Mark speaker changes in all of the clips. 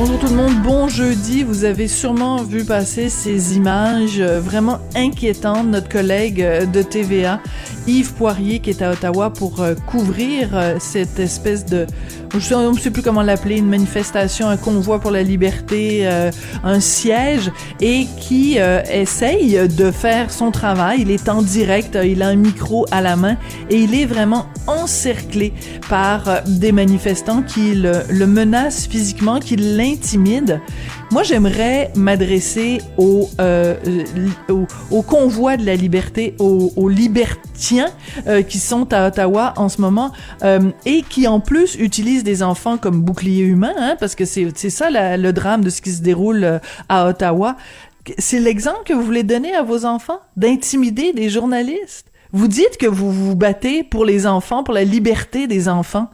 Speaker 1: Bonjour tout le monde, bon jeudi. Vous avez sûrement vu passer ces images vraiment inquiétantes. Notre collègue de TVA, Yves Poirier, qui est à Ottawa pour euh, couvrir euh, cette espèce de je ne sais plus comment l'appeler, une manifestation, un convoi pour la liberté, euh, un siège, et qui euh, essaye de faire son travail. Il est en direct, il a un micro à la main, et il est vraiment encerclé par euh, des manifestants qui le, menacent physiquement, qui l'intimident. Moi, j'aimerais m'adresser aux, euh, au, au, convoi de la liberté, aux, libertiens euh, qui sont à Ottawa en ce moment euh, et qui en plus utilisent des enfants comme bouclier humain, hein, parce que c'est ça le drame de ce qui se déroule euh, à Ottawa. C'est l'exemple que vous voulez donner à vos enfants? D'intimider des journalistes? Vous dites que vous vous battez pour les enfants, pour la liberté des enfants.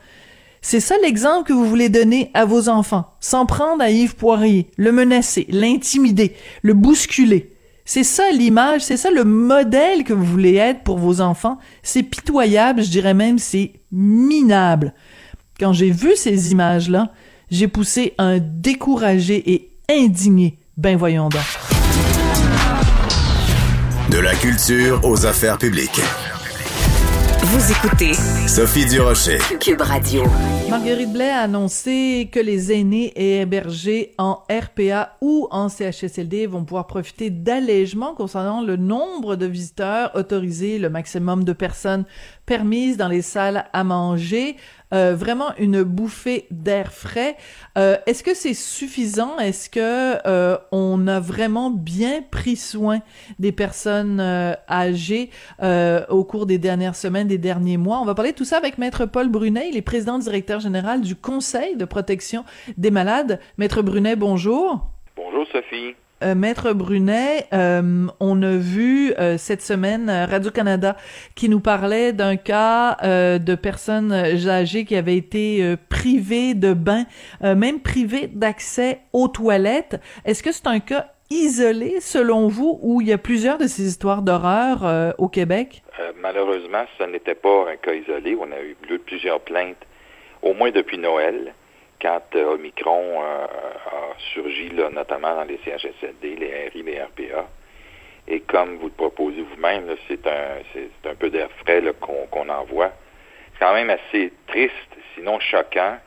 Speaker 1: C'est ça l'exemple que vous voulez donner à vos enfants. S'en prendre à Yves Poirier, le menacer, l'intimider, le bousculer. C'est ça l'image, c'est ça le modèle que vous voulez être pour vos enfants. C'est pitoyable, je dirais même c'est minable. Quand j'ai vu ces images-là, j'ai poussé un découragé et indigné. Ben voyons.
Speaker 2: De la culture aux affaires publiques.
Speaker 3: Vous écoutez
Speaker 2: Sophie Durocher.
Speaker 3: Cube Radio.
Speaker 1: Marguerite Blais a annoncé que les aînés et hébergés en RPA ou en CHSLD vont pouvoir profiter d'allègements concernant le nombre de visiteurs autorisés, le maximum de personnes permises dans les salles à manger. Euh, vraiment une bouffée d'air frais. Euh, Est-ce que c'est suffisant? Est-ce que euh, on a vraiment bien pris soin des personnes âgées au cours des dernières semaines, des derniers mois? On va parler de tout ça avec Maître Paul Brunet, il est président directeur général du Conseil de protection des malades. Maître Brunet, bonjour.
Speaker 4: Bonjour Sophie.
Speaker 1: Euh, Maître Brunet, euh, on a vu euh, cette semaine Radio-Canada qui nous parlait d'un cas de personnes âgées qui avaient été privées de bain, même privées d'accès aux toilettes. Est-ce que c'est un cas isolé selon vous ou il y a plusieurs de ces histoires d'horreur au Québec?
Speaker 4: malheureusement, ce n'était pas un cas isolé. On a eu plusieurs plaintes, au moins depuis Noël quand euh, Omicron euh, a surgi, notamment dans les CHSLD, les RI, les RPA. Et comme vous le proposez vous-même, c'est un, un peu d'air frais qu'on, qu'on envoie. C'est quand même assez triste, sinon choquant,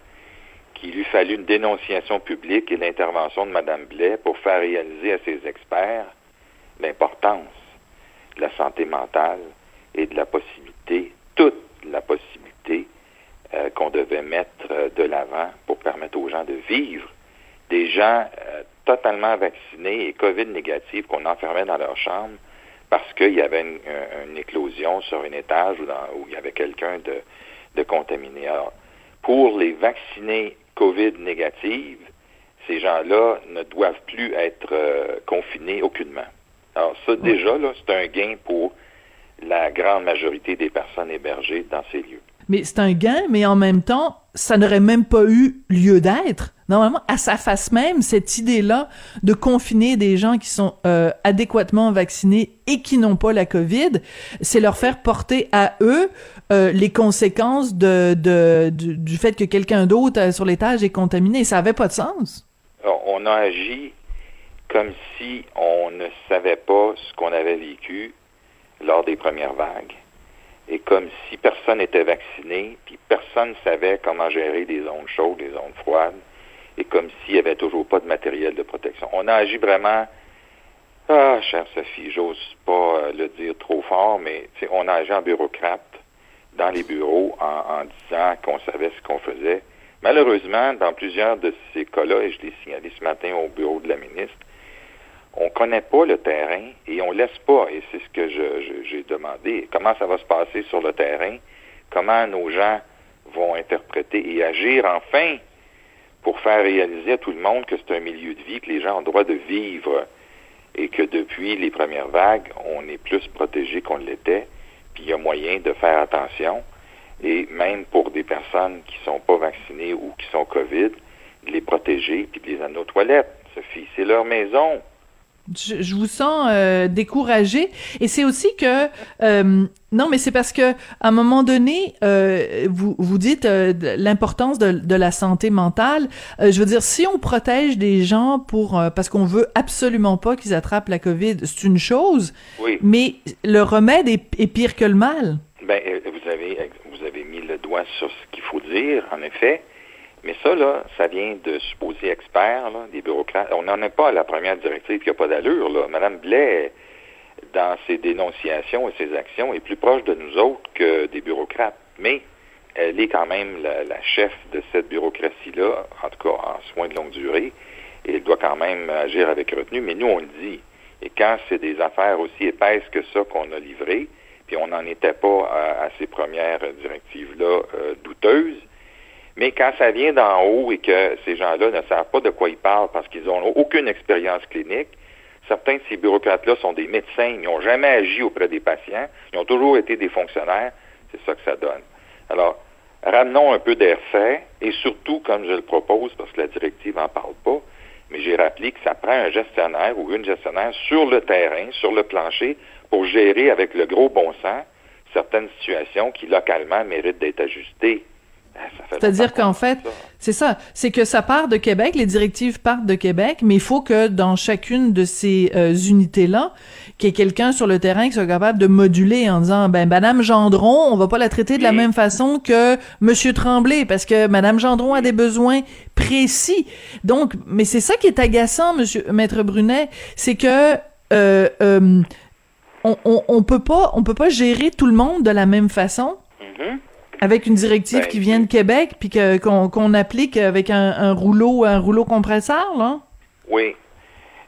Speaker 4: qu'il eût fallu une dénonciation publique et l'intervention de Mme Blais pour faire réaliser à ses experts l'importance de la santé mentale et de la possibilité, toute la possibilité euh, qu'on devait mettre euh, de l'avant pour permettre aux gens de vivre. Des gens euh, totalement vaccinés et COVID négatifs qu'on enfermait dans leur chambre parce qu'il y avait une, une, éclosion sur un étage où, dans, où il y avait quelqu'un de, de contaminé. Alors, pour les vaccinés COVID négatifs, ces gens-là ne doivent plus être euh, confinés aucunement. Alors ça, déjà, là, c'est un gain pour la grande majorité des personnes hébergées dans ces lieux
Speaker 1: mais c'est un gain, mais en même temps, ça n'aurait même pas eu lieu d'être. Normalement, à sa face même, cette idée-là de confiner des gens qui sont euh, adéquatement vaccinés et qui n'ont pas la COVID, c'est leur faire porter à eux euh, les conséquences de, de, du, fait que quelqu'un d'autre euh, sur l'étage est contaminé. Ça avait pas de sens.
Speaker 4: On a agi comme si on ne savait pas ce qu'on avait vécu lors des premières vagues et comme si personne n'était vacciné, puis personne ne savait comment gérer les zones chaudes, les zones froides, et comme s'il n'y avait toujours pas de matériel de protection. On a agi vraiment, ah, chère Sophie, j'ose pas euh, le dire trop fort, mais on a agi en bureaucrate dans les bureaux en, en disant qu'on savait ce qu'on faisait. Malheureusement, dans plusieurs de ces cas-là, et je l'ai signalé ce matin au bureau de la ministre, on connaît pas le terrain et on laisse pas, et c'est ce que j'ai demandé, comment ça va se passer sur le terrain, comment nos gens vont interpréter et agir enfin pour faire réaliser à tout le monde que c'est un milieu de vie, que les gens ont le droit de vivre et que depuis les premières vagues, on est plus protégé qu'on l'était, puis il y a moyen de faire attention et même pour des personnes qui sont pas vaccinées ou qui sont COVID, de les protéger puis de les amener aux toilettes. Sophie, c'est leur maison.
Speaker 1: Je, vous sens euh, découragé et c'est aussi que euh, non mais c'est parce que à un moment donné euh, vous vous dites euh, l'importance de, de, la santé mentale. Euh, je veux dire si on protège des gens pour parce qu'on veut absolument pas qu'ils attrapent la Covid c'est une chose
Speaker 4: oui.
Speaker 1: mais le remède est, est pire que le mal.
Speaker 4: Ben vous avez vous avez mis le doigt sur ce qu'il faut dire en effet mais ça, là, ça vient de supposés experts, là, des bureaucrates. On n'en est pas à la première directive qui n'a pas d'allure. Là. Madame Blais, dans ses dénonciations et ses actions, est plus proche de nous autres que des bureaucrates. Mais elle est quand même la, chef de cette bureaucratie-là, en tout cas en soins de longue durée, et elle doit quand même agir avec retenue. Mais nous, on le dit. Et quand c'est des affaires aussi épaisses que ça qu'on a livrées, puis on n'en était pas à, à, ces premières directives-là euh, douteuses, mais quand ça vient d'en haut et que ces gens-là ne savent pas de quoi ils parlent parce qu'ils n'ont aucune expérience clinique, certains de ces bureaucrates-là sont des médecins, ils n'ont jamais agi auprès des patients, ils ont toujours été des fonctionnaires, c'est ça que ça donne. Alors, ramenons un peu d'air fait et surtout, comme je le propose, parce que la directive n'en parle pas, mais j'ai rappelé que ça prend un gestionnaire ou une gestionnaire sur le terrain, sur le plancher, pour gérer avec le gros bon sens certaines situations qui localement méritent d'être ajustées.
Speaker 1: C'est-à-dire qu'en fait, c'est ça, c'est que ça part de Québec, les directives partent de Québec, mais il faut que dans chacune de ces euh, unités-là, qu'il y ait quelqu'un sur le terrain qui soit capable de moduler en disant, ben, Madame Gendron, on va pas la traiter de la même façon que Monsieur Tremblay, parce que Madame Gendron a des besoins précis. Donc, mais c'est ça qui est agaçant, Monsieur Maître Brunet, c'est que euh, euh, on, on, on, peut pas, on peut pas gérer tout le monde de la même façon.
Speaker 4: Mm-hmm.
Speaker 1: Avec une directive
Speaker 4: Ben,
Speaker 1: qui vient de Québec, puis qu'on applique avec un, un rouleau un rouleau compresseur, là?
Speaker 4: Oui,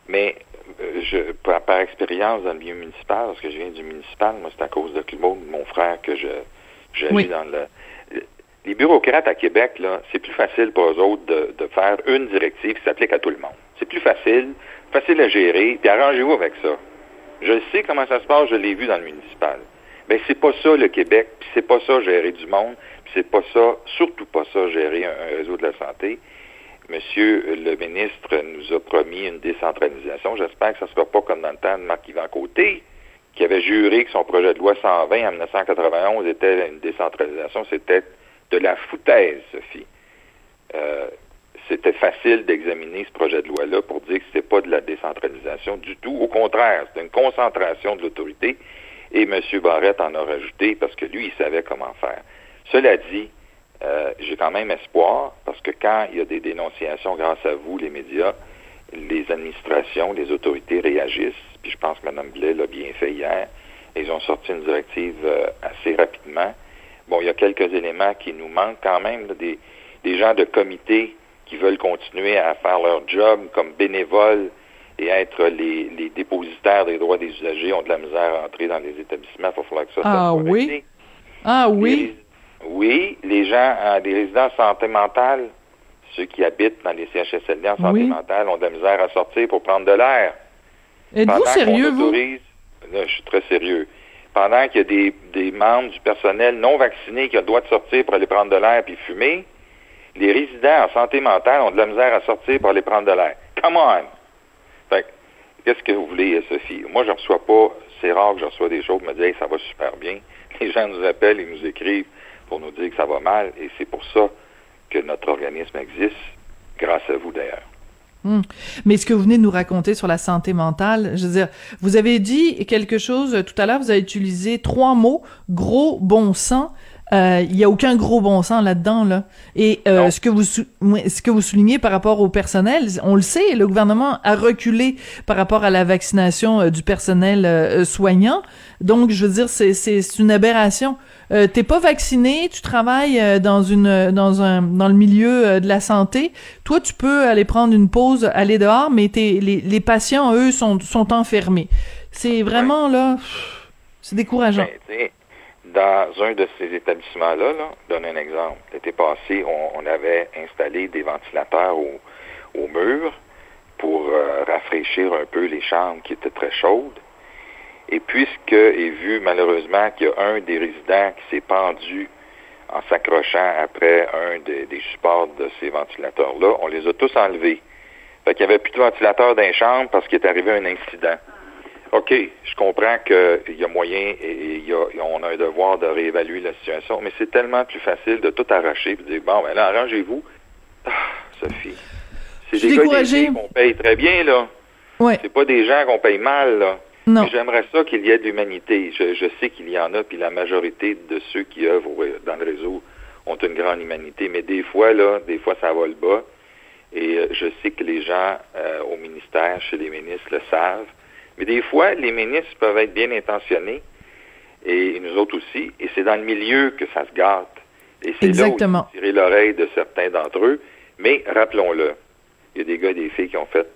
Speaker 4: mais euh, je, par, par expérience dans le milieu municipal, parce que je viens du municipal, moi c'est à cause de Claude, mon frère, que je j'agis
Speaker 1: Oui.
Speaker 4: dans le... Les bureaucrates à Québec, là, c'est plus facile pour eux autres de, de faire une directive qui s'applique à tout le monde. C'est plus facile, facile à gérer, puis arrangez-vous avec ça. Je sais comment ça se passe, je l'ai vu dans le municipal. Ben c'est pas ça le Québec, puis c'est pas ça gérer du monde, puis c'est pas ça, surtout pas ça gérer un, réseau de la santé. Monsieur le ministre nous a promis une décentralisation. J'espère que ça ne sera pas comme dans le temps de Marc-Yvan Côté, qui avait juré que son projet de loi 120 en 1991 était une décentralisation. C'était de la foutaise, Sophie. Euh, c'était facile d'examiner ce projet de loi-là pour dire que c'était pas de la décentralisation du tout. Au contraire, c'était une concentration de l'autorité. Et M. Barrette en a rajouté parce que lui, il savait comment faire. Cela dit, euh, j'ai quand même espoir parce que quand il y a des dénonciations grâce à vous, les médias, les administrations, les autorités réagissent. Puis je pense que Mme Blais l'a bien fait hier. Ils ont sorti une directive euh, assez rapidement. Bon, il y a quelques éléments qui nous manquent quand même, là, des, des gens de comité qui veulent continuer à faire leur job comme bénévoles et être les, les dépositaires des droits des usagers ont de la misère à entrer dans les établissements. Il va falloir que ça
Speaker 1: Ah
Speaker 4: soit
Speaker 1: oui? Ah oui?
Speaker 4: Oui, les gens, euh, les résidents en santé mentale, ceux qui habitent dans les CHSLD en santé
Speaker 1: Oui.
Speaker 4: mentale ont de la misère à sortir pour prendre de l'air.
Speaker 1: Êtes-vous sérieux, vous?
Speaker 4: Là, je suis très sérieux. Pendant qu'il y a des, des membres du personnel non vaccinés qui ont le droit de sortir pour aller prendre de l'air puis fumer, les résidents en santé mentale ont de la misère à sortir pour aller prendre de l'air. Come on! Qu'est-ce que vous voulez, Sophie? Moi, je reçois pas, c'est rare que je reçois des choses qui me Hey, ça va super bien. Les gens nous appellent et nous écrivent pour nous dire que ça va mal, et c'est pour ça que notre organisme existe, grâce à vous d'ailleurs.
Speaker 1: Hmm. Mais ce que vous venez de nous raconter sur la santé mentale, je veux dire, vous avez dit quelque chose euh, tout à l'heure, vous avez utilisé trois mots, gros bon sens. Euh, il y a aucun gros bon sens là-dedans là. Et euh, ce que vous ce que vous soulignez par rapport au personnel, on le sait, le gouvernement a reculé par rapport à la vaccination euh, du personnel euh, soignant. Donc je veux dire c'est c'est une aberration. Euh, T'es pas vacciné, tu travailles euh, dans une dans un dans le milieu euh, de la santé. Toi tu peux aller prendre une pause, aller dehors, mais t'es, les les patients eux sont sont enfermés. C'est vraiment là, c'est décourageant.
Speaker 4: Ben, dans un de ces établissements-là, là, donne un exemple. L'été passé, on, avait installé des ventilateurs au, mur pour euh, rafraîchir un peu les chambres qui étaient très chaudes. Et puisque est vu malheureusement qu'il y a un des résidents qui s'est pendu en s'accrochant après un des, des supports de ces ventilateurs-là, on les a tous enlevés. Fait qu'il n'y avait plus de ventilateur dans les chambres parce qu'il est arrivé un incident. OK, je comprends qu'il y a moyen et il y a, on a un devoir de réévaluer la situation, mais c'est tellement plus facile de tout arracher et de dire bon, ben là, arrangez-vous. Ah, Sophie. C'est des
Speaker 1: découragée.
Speaker 4: qu'on paye très bien, là.
Speaker 1: Ouais.
Speaker 4: C'est pas des gens qu'on paye mal, là. J'aimerais ça qu'il y ait de l'humanité. Je, je sais qu'il y en a, puis la majorité de ceux qui œuvrent dans le réseau ont une grande humanité. Mais des fois, là, des fois, ça va le bas. Et euh, je sais que les gens euh, au ministère, chez les ministres, le savent. Mais des fois, les ministres peuvent être bien intentionnés, et nous autres aussi. Et c'est dans le milieu que ça se gâte. Et c'est là où tirer l'oreille de certains d'entre eux. Mais rappelons-le, il y a des gars et des filles qui ont fait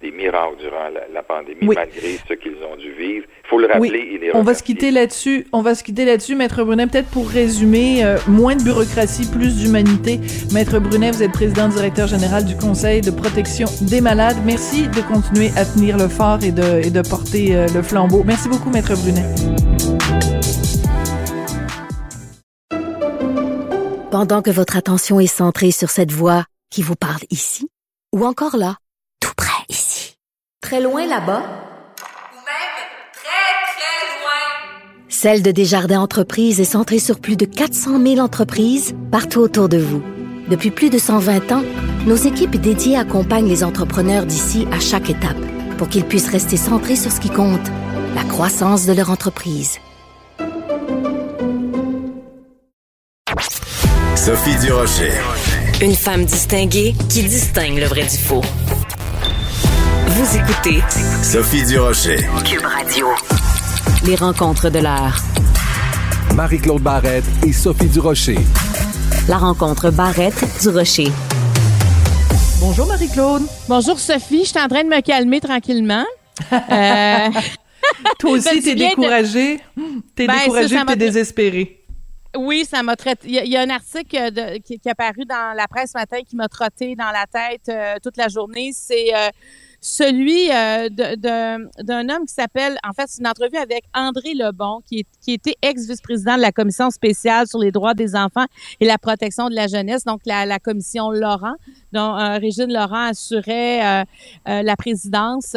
Speaker 4: des miracles durant la, la pandémie,
Speaker 1: Oui.
Speaker 4: malgré ce qu'ils ont dû vivre. Il faut le rappeler
Speaker 1: Oui,
Speaker 4: et les
Speaker 1: on va se quitter là-dessus. On va se quitter là-dessus, Maître Brunet. Peut-être pour résumer, euh, moins de bureaucratie, plus d'humanité. Maître Brunet, vous êtes président directeur général du Conseil de protection des malades. Merci de continuer à tenir le fort et de, et de porter euh, le flambeau. Merci beaucoup, Maître Brunet.
Speaker 5: Pendant que votre attention est centrée sur cette voix qui vous parle ici, ou encore là, très loin là-bas,
Speaker 6: Ou même très, très loin.
Speaker 5: Celle de Desjardins Entreprises est centrée sur plus de 400 000 entreprises partout autour de vous. Depuis plus de 120 ans, nos équipes dédiées accompagnent les entrepreneurs d'ici à chaque étape pour qu'ils puissent rester centrés sur ce qui compte, la croissance de leur entreprise.
Speaker 2: Sophie Durocher.
Speaker 3: Une femme distinguée qui distingue le vrai du faux. Vous écoutez
Speaker 2: Sophie Durocher.
Speaker 3: Cube Radio. Les rencontres de l'heure.
Speaker 7: Marie-Claude Barrette et Sophie Durocher.
Speaker 3: La rencontre Barrette du Rocher.
Speaker 1: Bonjour, Marie-Claude.
Speaker 8: Bonjour Sophie, je suis en train de me calmer tranquillement. Euh,
Speaker 1: Toi aussi, t'es
Speaker 8: tu viens de-
Speaker 1: découragé. T'es
Speaker 8: Ben, ça,
Speaker 1: découragé
Speaker 8: ça
Speaker 1: et
Speaker 8: m'a-
Speaker 1: t'es désespéré.
Speaker 8: oui, ça m'a traité. Il y, a- il y a un article de- qui, qui est apparu dans la presse ce matin qui m'a trotté dans la tête euh, toute la journée. C'est euh, celui euh, d'un homme qui s'appelle, en fait, c'est une entrevue avec André Lebon, qui, est, qui était ex-vice-président de la commission spéciale sur les droits des enfants et la protection de la jeunesse, donc la, la commission Laurent, dont euh, Régine Laurent assurait euh, euh, la présidence.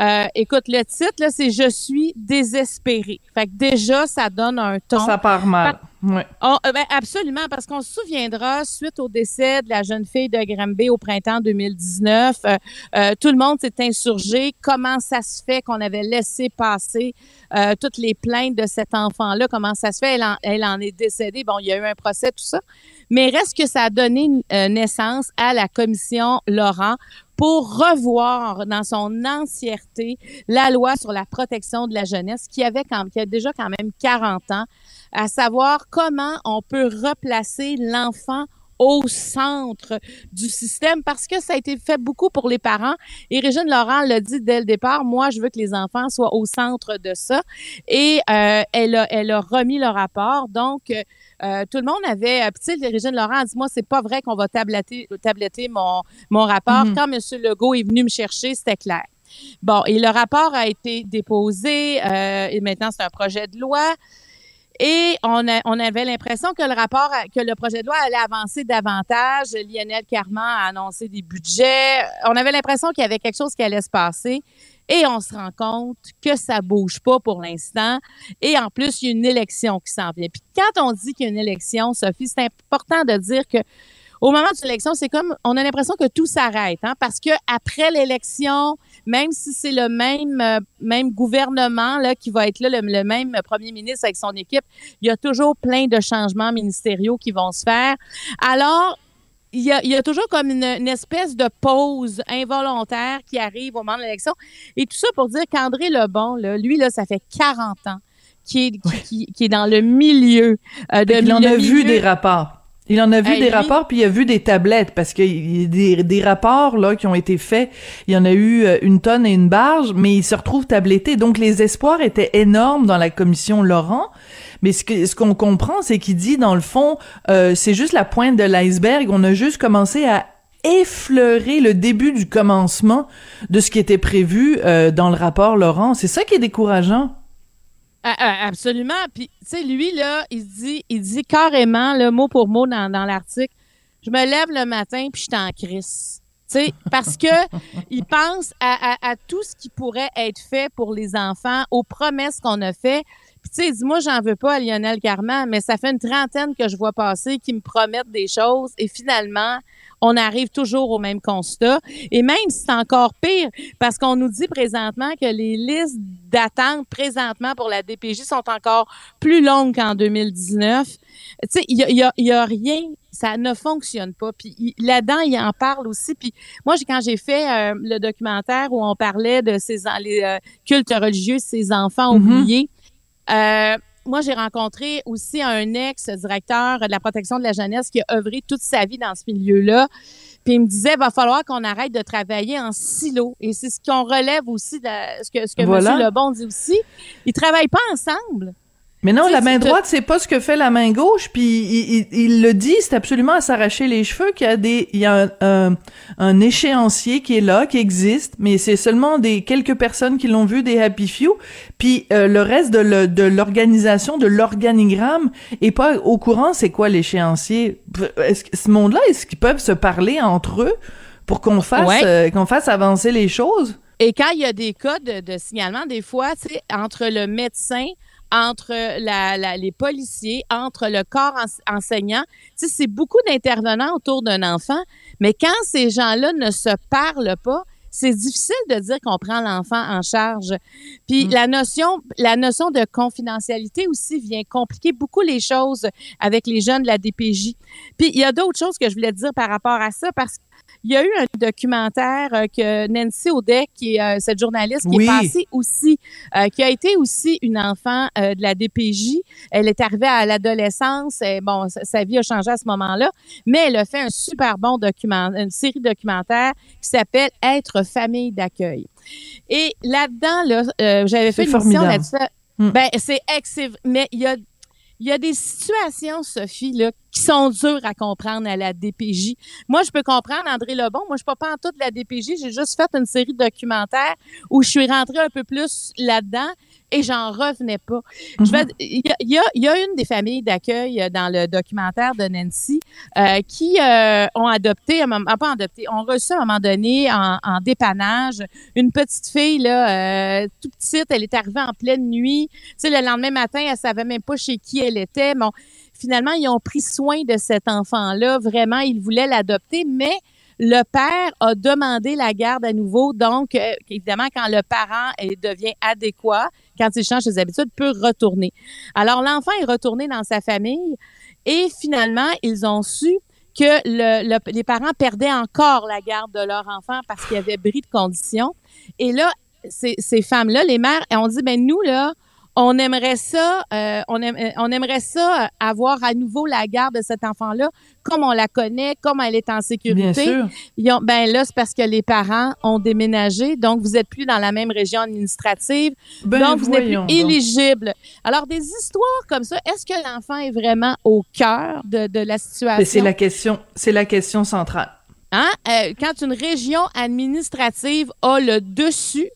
Speaker 8: Euh, écoute, le titre, là, c'est Je suis désespéré. Fait que déjà, ça donne un ton.
Speaker 1: Ça part mal. Ouais.
Speaker 8: Oh, euh, ben, absolument, parce qu'on se souviendra, suite au décès de la jeune fille de Granby au printemps 2019, euh, euh, tout le monde s'est insurgé. Comment ça se fait qu'on avait laissé passer euh, toutes les plaintes de cet enfant-là? Comment ça se fait? Elle en, elle en est décédée. Bon, il y a eu un procès, tout ça. Mais reste que ça a donné naissance à la commission Laurent pour revoir dans son entièreté la loi sur la protection de la jeunesse qui avait quand, qui a déjà quand même 40 ans, à savoir comment on peut replacer l'enfant au centre du système parce que ça a été fait beaucoup pour les parents. Et Régine Laurent l'a dit dès le départ, moi, je veux que les enfants soient au centre de ça. Et euh, elle, a, elle a remis le rapport. Donc, euh, tout le monde avait... euh, sais, Régine Laurent a dit, moi, c'est pas vrai qu'on va tabletter, tabletter mon, mon rapport.
Speaker 1: Mhm.
Speaker 8: Quand M. Legault est venu me chercher, c'était clair. Bon, et le rapport a été déposé euh, et maintenant c'est un projet de loi. Et on, avait l'impression que le rapport, que le projet de loi allait avancer davantage. Lionel Carman a annoncé des budgets. On avait l'impression qu'il y avait quelque chose qui allait se passer. Et on se rend compte que ça bouge pas pour l'instant. Et en plus, il y a une élection qui s'en vient. Puis quand on dit qu'il y a une élection, Sophie, c'est important de dire que au moment de l'élection, c'est comme on a l'impression que tout s'arrête, hein, parce que après l'élection, même si c'est le même euh, même gouvernement là qui va être là, le, le même premier ministre avec son équipe, il y a toujours plein de changements ministériaux qui vont se faire. Alors, il y, a, il y a toujours comme une, une espèce de pause involontaire qui arrive au moment de l'élection. Et tout ça pour dire qu'André Lebon, là, lui, là, ça fait 40 ans qui est, qui, qui- qui est dans le milieu euh, de le
Speaker 1: a vu des rapports. Il en a vu
Speaker 8: Hey,
Speaker 1: des
Speaker 8: lui-
Speaker 1: rapports, puis il a vu des tablettes, parce qu'il y a des, des rapports là qui ont été faits. Il y en a eu euh, une tonne et une barge, mais il se retrouve tabletté. Donc les espoirs étaient énormes dans la commission Laurent. Mais ce que ce qu'on comprend, c'est qu'il dit dans le fond, euh, c'est juste la pointe de l'iceberg. On a juste commencé à effleurer le début du commencement de ce qui était prévu euh, dans le rapport Laurent. C'est ça qui est décourageant.
Speaker 8: Absolument. Puis, tu sais, lui, là, il dit, il dit carrément, le mot pour mot dans, dans l'article, je me lève le matin puis je suis en crise. Tu sais, parce que il pense à, à- à tout ce qui pourrait être fait pour les enfants, aux promesses qu'on a fait. Puis tu sais, il dit, moi, j'en veux pas à Lionel Carman, mais ça fait une trentaine que je vois passer qui me promettent des choses et finalement, on arrive toujours au même constat. Et même si c'est encore pire, parce qu'on nous dit présentement que les listes d'attente présentement pour la DPJ sont encore plus longues qu'en 2019. Tu sais, il y a, il y a- il y a rien, ça ne fonctionne pas. Puis là-dedans, il en parle aussi. Puis moi, quand j'ai fait euh, le documentaire où on parlait de ces les euh, cultes religieux, ces enfants
Speaker 1: Mhm.
Speaker 8: oubliés, euh, moi, j'ai rencontré aussi un ex-directeur de la protection de la jeunesse qui a œuvré toute sa vie dans ce milieu-là. Puis il me disait, va falloir qu'on arrête de travailler en silo. Et c'est ce qu'on relève aussi, de ce que, ce que
Speaker 1: Voilà.
Speaker 8: M. Lebon dit aussi. Ils travaillent pas ensemble.
Speaker 1: Mais non, la main droite, c'est pas ce que fait la main gauche, puis il, il- il le dit, c'est absolument à s'arracher les cheveux qu'il y a des, il y a un, un, un échéancier qui est là, qui existe, mais c'est seulement des quelques personnes qui l'ont vu, des happy few, puis euh, le reste de l'organisation, de l'organigramme est pas au courant. C'est quoi l'échéancier? Est-ce que ce monde-là, est-ce qu'ils peuvent se parler entre eux pour qu'on fasse
Speaker 8: Ouais.
Speaker 1: euh, qu'on fasse avancer les choses?
Speaker 8: Et quand il y a des cas de, de signalement, des fois, entre le médecin, entre la, la- les policiers, entre le corps en- enseignant, tu sais, c'est beaucoup d'intervenants autour d'un enfant, mais quand ces gens-là ne se parlent pas, c'est difficile de dire qu'on prend l'enfant en charge. Puis la notion, la notion de confidentialité aussi vient compliquer beaucoup les choses avec les jeunes de la DPJ. Puis il y a d'autres choses que je voulais dire par rapport à ça parce qu'il y a eu un documentaire euh, que Nancy Audet, qui est euh, cette journaliste qui
Speaker 1: Oui.
Speaker 8: est passée aussi, euh, qui a été aussi une enfant de la DPJ. Elle est arrivée à l'adolescence. et Bon, sa, vie a changé à ce moment-là, mais elle a fait un super bon document, une série documentaire qui s'appelle Être famille d'accueil. Et là-dedans, là, euh, j'avais fait une émission là-dessus.
Speaker 1: Mm.
Speaker 8: Ben, c'est excellent. Mais il y a, il y a des situations, Sophie, là, qui sont dures à comprendre à la DPJ. Moi, je peux comprendre André Lebon. Moi, je suis pas en toute la DPJ. J'ai juste fait une série de documentaires où je suis rentrée un peu plus là-dedans et j'en revenais pas. Je vais, il y a, il y, a, y a une des familles d'accueil euh, dans le documentaire de Nancy euh, qui euh, ont adopté, ah, pas adopté, ont reçu à un moment donné en, en dépannage une petite fille là, euh, tout petite. Elle est arrivée en pleine nuit. Tu sais, le lendemain matin, elle savait même pas chez qui elle était. Bon, finalement, ils ont pris soin de cet enfant-là. Vraiment, ils voulaient l'adopter, mais le père a demandé la garde à nouveau. Donc, euh, évidemment, quand le parent euh, devient adéquat, quand il change ses habitudes, peut retourner. Alors, l'enfant est retourné dans sa famille et finalement, ils ont su que le, le- les parents perdaient encore la garde de leur enfant parce qu'il y avait bris de conditions. Et là, ces, ces femmes-là, les mères, ont dit, ben nous, là, on aimerait ça, euh, on, euh, on aimerait ça euh, avoir à nouveau la garde de cet enfant-là, comme on la connaît, comme elle est en sécurité.
Speaker 1: Bien sûr.
Speaker 8: Ils ont- ben là, c'est parce que les parents ont déménagé, donc vous êtes plus dans la même région administrative,
Speaker 1: Ben,
Speaker 8: donc vous n'êtes plus
Speaker 1: donc.
Speaker 8: éligible. Alors des histoires comme ça, est-ce que l'enfant est vraiment au cœur de, de la situation?
Speaker 1: Mais c'est la question, c'est la question centrale.
Speaker 8: Hein? Euh, quand une région administrative a le dessus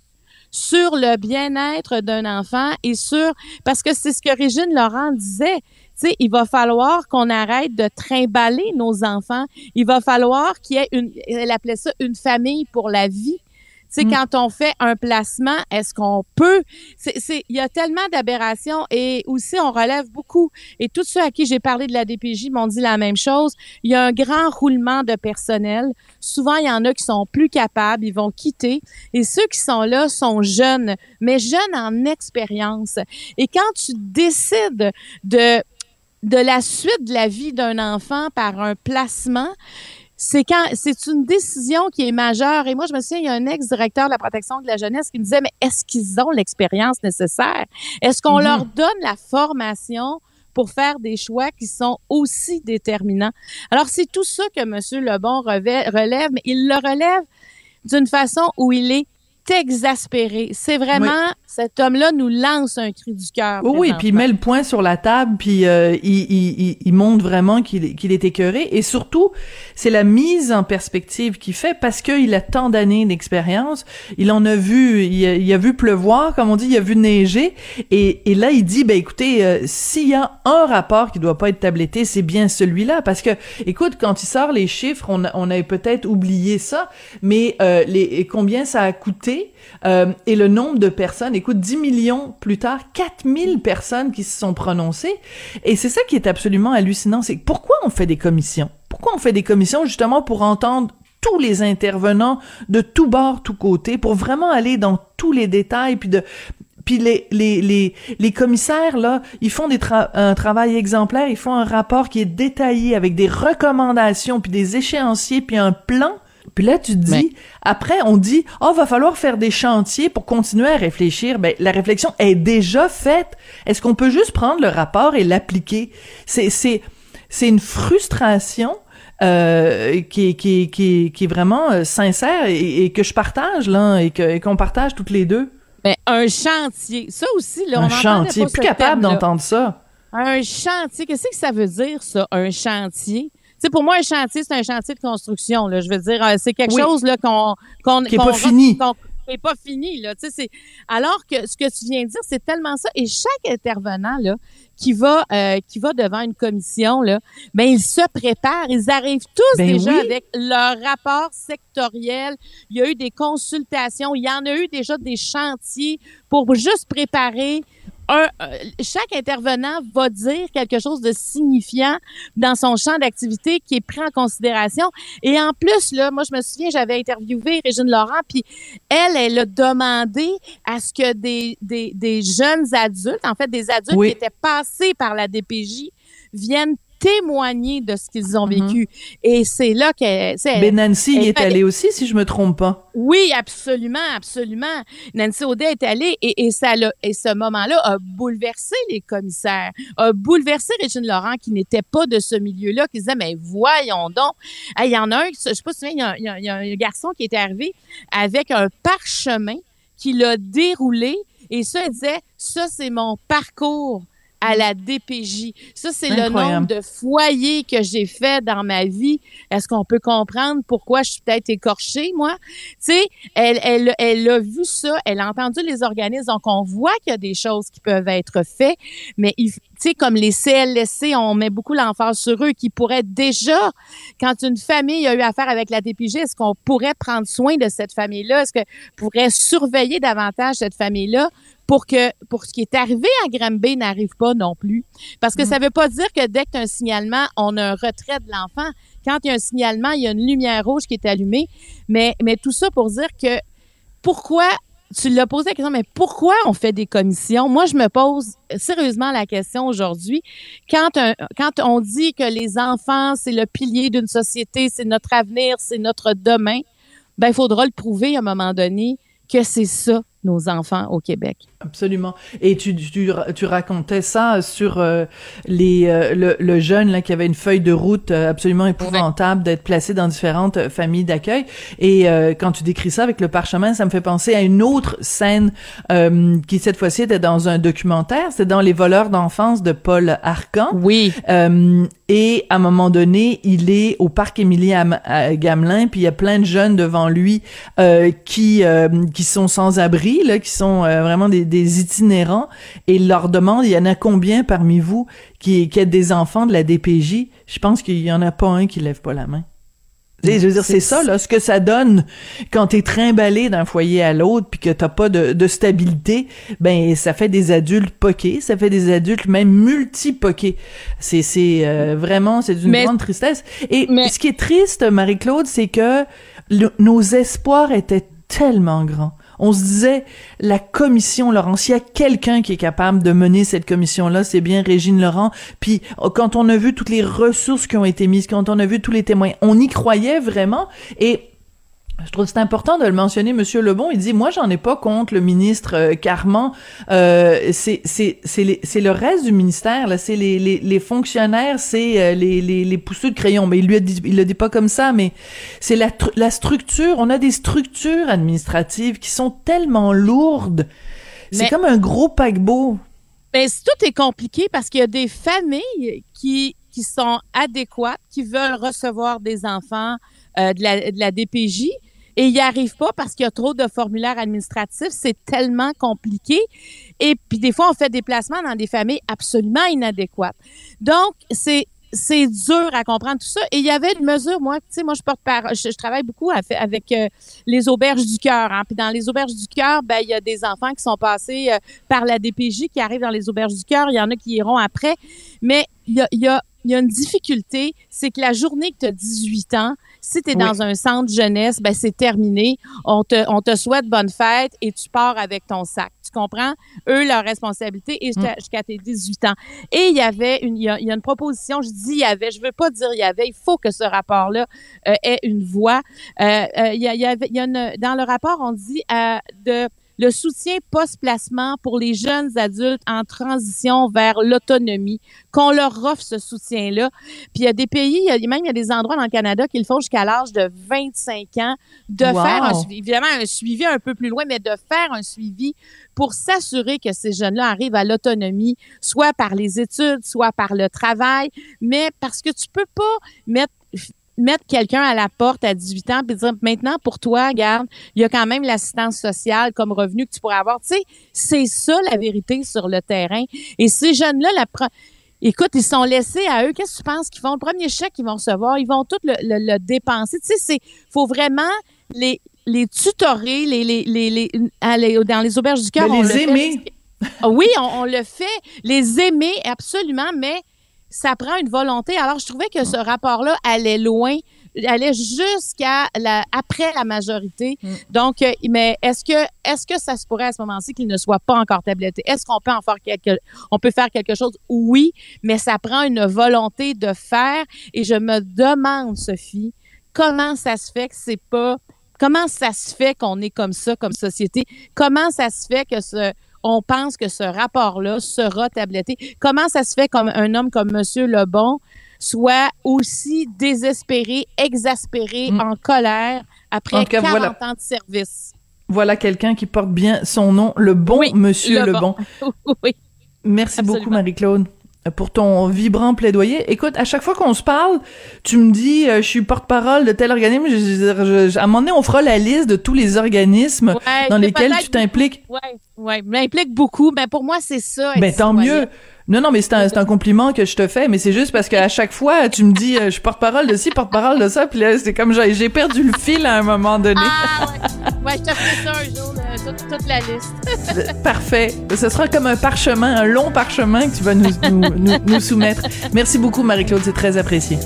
Speaker 8: sur le bien-être d'un enfant et sur parce que c'est ce que Régine Laurent disait. Sais, il va falloir qu'on arrête de trimballer nos enfants. Il va falloir qu'il y ait une, elle appelait ça une famille pour la vie. Sais,
Speaker 1: Mm.
Speaker 8: quand on fait un placement, est-ce qu'on peut? C'est, c'est, il y a tellement d'aberrations et aussi on relève beaucoup. Et tous ceux à qui j'ai parlé de la DPJ m'ont dit la même chose. Il y a un grand roulement de personnel. Souvent, il y en a qui sont plus capables, ils vont quitter. Et ceux qui sont là sont jeunes, mais jeunes en expérience. Et quand tu décides de de la suite de la vie d'un enfant par un placement, c'est quand c'est une décision qui est majeure. Et moi, je me souviens, il y a un ex-directeur de la protection de la jeunesse qui me disait, mais est-ce qu'ils ont l'expérience nécessaire? Est-ce qu'on
Speaker 1: Mhm.
Speaker 8: leur donne la formation pour faire des choix qui sont aussi déterminants? Alors, c'est tout ça que M. Lebon relève, mais il le relève d'une façon où il est exaspéré. C'est vraiment, cet homme-là nous lance un cri du cœur.
Speaker 1: Oui, oui, puis il met le point sur la table, puis euh, il, il, il, il montre vraiment qu'il est- qu'il est écœuré. Et surtout, c'est la mise en perspective qu'il fait parce qu'il a tant d'années d'expérience. Il en a vu, il a, il a vu pleuvoir, comme on dit, il a vu neiger. Et, et là, il dit, ben écoutez, euh, s'il y a un rapport qui doit pas être tabletté, c'est bien celui-là. Parce que, écoute, quand il sort les chiffres, on, a- on avait peut-être oublié ça, mais euh, les, combien ça a coûté et le nombre de personnes, écoute, 10 millions plus tard, 4000 personnes qui se sont prononcées. Et c'est ça qui est absolument hallucinant, c'est pourquoi on fait des commissions? Pourquoi on fait des commissions justement pour entendre tous les intervenants de tout bord, tout côté, pour vraiment aller dans tous les détails, puis de puis les, les, les, les commissaires, là, ils font des tra- un travail exemplaire, ils font un rapport qui est détaillé avec des recommandations, puis des échéanciers, puis un plan. Puis là, tu te dis,
Speaker 8: Mais-
Speaker 1: après, on dit, oh, va falloir faire des chantiers pour continuer à réfléchir. Ben, la réflexion est déjà faite. Est-ce qu'on peut juste prendre le rapport et l'appliquer? C'est, c'est, c'est une frustration euh, qui, est- qui, qui, qui est vraiment euh, sincère et, et que je partage là et que et qu'on partage toutes les deux.
Speaker 8: Mais un chantier, ça aussi, là, on
Speaker 1: un chantier,
Speaker 8: pas
Speaker 1: plus capable d'entendre ça.
Speaker 8: Un chantier, qu'est-ce que ça veut dire, ça, un chantier? Tu sais, pour moi, un chantier, c'est un chantier de construction. Là. Je veux dire, euh, c'est quelque
Speaker 1: Oui.
Speaker 8: chose là, qu'on, qu'on,
Speaker 1: Qui est
Speaker 8: qu'on
Speaker 1: pas fini.
Speaker 8: est pas fini. Là. Tu sais, c'est... Alors que ce que tu viens de dire, c'est tellement ça. Et chaque intervenant là, qui, va, euh, qui va devant une commission, là, ben, ils se préparent. Ils arrivent tous
Speaker 1: Ben
Speaker 8: déjà
Speaker 1: oui.
Speaker 8: avec leur rapport sectoriel. Il y a eu des consultations. Il y en a eu déjà des chantiers pour juste préparer un, euh, chaque intervenant va dire quelque chose de signifiant dans son champ d'activité qui est pris en considération. Et en plus, là, moi, je me souviens, j'avais interviewé Régine Laurent, puis elle, elle a demandé à ce que des, des, des jeunes adultes, en fait, des adultes
Speaker 1: Oui.
Speaker 8: qui étaient passés par la DPJ, viennent témoigner de ce qu'ils ont vécu. Et c'est là que... c'est-
Speaker 1: Ben Nancy y
Speaker 8: elle
Speaker 1: est allée aussi, si je me trompe pas.
Speaker 8: oui, absolument, absolument. Nancy Audet est allée et, et, ça et ce moment-là a bouleversé les commissaires, a bouleversé Régine Laurent qui n'était pas de ce milieu-là, qui disait, mais voyons donc. Hey, Il y en a un, je sais pas si tu te souviens, il y a- il y, a un garçon qui est arrivé avec un parchemin qui l'a déroulé et ça, il disait, ça, c'est mon parcours à la DPJ. Ça, c'est le nombre de foyers que j'ai fait dans ma vie. Est-ce qu'on peut comprendre pourquoi je suis peut-être écorchée, moi? Tu sais, elle, elle, elle a vu ça, elle a entendu les organismes, donc on voit qu'il y a des choses qui peuvent être faites, mais il- sais, comme les CLSC, on met beaucoup l'emphase sur eux, qui pourraient déjà, quand une famille a eu affaire avec la DPJ, est-ce qu'on pourrait prendre soin de cette famille-là? Est-ce qu'on pourrait surveiller davantage cette famille-là pour que pour ce qui est arrivé à Granby n'arrive pas non plus? Parce que ça veut pas dire que dès que tu as un signalement, on a un retrait de l'enfant. Quand il y a un signalement, il y a une lumière rouge qui est allumée. Mais, mais tout ça pour dire que pourquoi tu l'as posé la question, mais pourquoi on fait des commissions? Moi, je me pose sérieusement la question aujourd'hui. Quand, quand on dit que les enfants, c'est le pilier d'une société, c'est notre avenir, c'est notre demain, ben, il faudra le prouver à un moment donné que c'est ça, nos enfants au Québec.
Speaker 1: Absolument. Et tu, tu, tu racontais ça sur euh, les euh, le, le jeune là qui avait une feuille de route euh, absolument épouvantable d'être placé dans différentes euh, familles d'accueil. Et euh, quand tu décris ça avec le parchemin, ça me fait penser à une autre scène euh, qui cette fois-ci était dans un documentaire. C'était dans Les voleurs d'enfance de Paul Arcan.
Speaker 8: Oui.
Speaker 1: Euh, et à un moment donné, il est au parc Émilie Gamelin, puis il y a plein de jeunes devant lui euh, qui euh, qui sont sans abri, là, qui sont vraiment des, des itinérants, et il leur demande, il y en a combien parmi vous qui qui êtes des enfants de la DPJ Je pense qu'il y en a pas un qui lève pas la main. je veux dire, c'est ça, là, ce que ça donne quand t'es trimballé d'un foyer à l'autre puis que t'as pas de, de, stabilité, ben, ça fait des adultes poqués, ça fait des adultes même multi-poqués. C'est, c'est, euh, vraiment, c'est d'une grande tristesse. Et ce qui est triste, Marie-Claude, c'est que nos espoirs étaient tellement grands on se disait, la commission, Laurent, s'il y a quelqu'un qui est capable de mener cette commission-là, c'est bien Régine Laurent. Puis quand on a vu toutes les ressources qui ont été mises, quand on a vu tous les témoins, on y croyait vraiment. Et je trouve c'est important de le mentionner, Monsieur Lebon. Il dit, moi, j'en ai pas contre le ministre euh, Carman. Euh, c'est c'est le reste du ministère là. C'est les, les, les fonctionnaires, c'est euh, les les les pousseux de crayon. Mais il lui a dit, il le dit pas comme ça, mais c'est la la structure. On a des structures administratives qui sont tellement lourdes. C'est comme un gros paquebot.
Speaker 8: Mais tout est compliqué parce qu'il y a des familles qui qui sont adéquates, qui veulent recevoir des enfants euh, de, la, de la DPJ et il n'y arrive pas parce qu'il y a trop de formulaires administratifs. C'est tellement compliqué. Et puis, des fois, on fait des placements dans des familles absolument inadéquates. Donc, c'est c'est dur à comprendre tout ça. Et il y avait une mesure, moi, tu sais, moi, je porte par, je, travaille beaucoup avec, euh, les auberges du cœur. Hein. Puis dans les auberges du cœur, ben, il y a des enfants qui sont passés euh, par la DPJ qui arrivent dans les auberges du cœur. Il y en a qui iront après. Mais il y a, il y a, il y a une difficulté, c'est que la journée que tu as 18 ans, si tu es dans un centre jeunesse, ben c'est terminé. On te, on te souhaite bonne fête et tu pars avec ton sac. Tu comprends? Eux, leur responsabilité est mm. jusqu'à tes 18 ans. Et il y avait une, il y a, une proposition, je dis il y avait, je veux pas dire il y avait, il faut que ce rapport-là euh, ait une voix. Euh, euh, il, y a, il y avait, il y a une, dans le rapport, on dit de le soutien post-placement pour les jeunes adultes en transition vers l'autonomie, qu'on leur offre ce soutien-là. Puis il y a des pays, il y a, même il y a des endroits dans le Canada qui le font jusqu'à l'âge de 25 ans, de faire un, évidemment un suivi un peu plus loin, mais de faire un suivi pour s'assurer que ces jeunes-là arrivent à l'autonomie, soit par les études, soit par le travail, mais parce que tu peux pas mettre mettre quelqu'un à la porte à 18 ans puis dire maintenant pour toi, regarde, il y a quand même l'assistance sociale comme revenu que tu pourrais avoir. Tu sais, c'est ça la vérité sur le terrain. Et ces jeunes-là, la Écoute, ils sont laissés à eux. Qu'est-ce que tu penses qu'ils font? Le premier chèque qu'ils vont recevoir, ils vont tout le, le, dépenser. Tu sais, c'est, faut vraiment les, les tutorer, les, les, les, aller dans les auberges du cœur.
Speaker 1: Les aimer.
Speaker 8: oui, on, on, le fait. Les aimer, absolument, mais ça prend une volonté. Alors, je trouvais que ce rapport-là allait loin, allait jusqu'à la, après la majorité. Mm. Donc, euh, mais est-ce que, est-ce que ça se pourrait à ce moment-ci qu'il ne soit pas encore tabletté? Est-ce qu'on peut en faire quelque, on peut faire quelque chose? Oui, mais ça prend une volonté de faire. Et je me demande, Sophie, comment ça se fait que c'est pas, comment ça se fait qu'on est comme ça, comme société? Comment ça se fait que ce, on pense que ce rapport-là sera tabletté. Comment ça se fait comme un homme comme Monsieur Lebon soit aussi désespéré, exaspéré, mm. en colère après 40 ans de service?
Speaker 1: Voilà quelqu'un qui porte bien son nom, le bon Monsieur Lebon.
Speaker 8: oui.
Speaker 1: Merci beaucoup, Marie-Claude pour ton vibrant plaidoyer. Écoute, à chaque fois qu'on se parle, tu me dis, euh, je suis porte-parole de tel organisme. à un moment donné, on fera la liste de tous les organismes dans lesquels tu t'impliques.
Speaker 8: Ouais, ouais, m'implique beaucoup. Ben pour moi, c'est ça.
Speaker 1: Ben tant mieux. Non, non, mais c'est un, un, compliment que je te fais, mais c'est juste parce qu'à chaque fois, tu me dis, euh, je suis porte-parole de ci, porte-parole de ça, puis là, c'est comme j'ai perdu le fil à un moment donné.
Speaker 8: Ah, ouais. ouais, je te ferai ça un jour, toute, la liste.
Speaker 1: Parfait. Ce sera comme un parchemin, un long parchemin que tu vas nous, nous, nous, nous soumettre. Merci beaucoup, Marie-Claude, c'est très apprécié.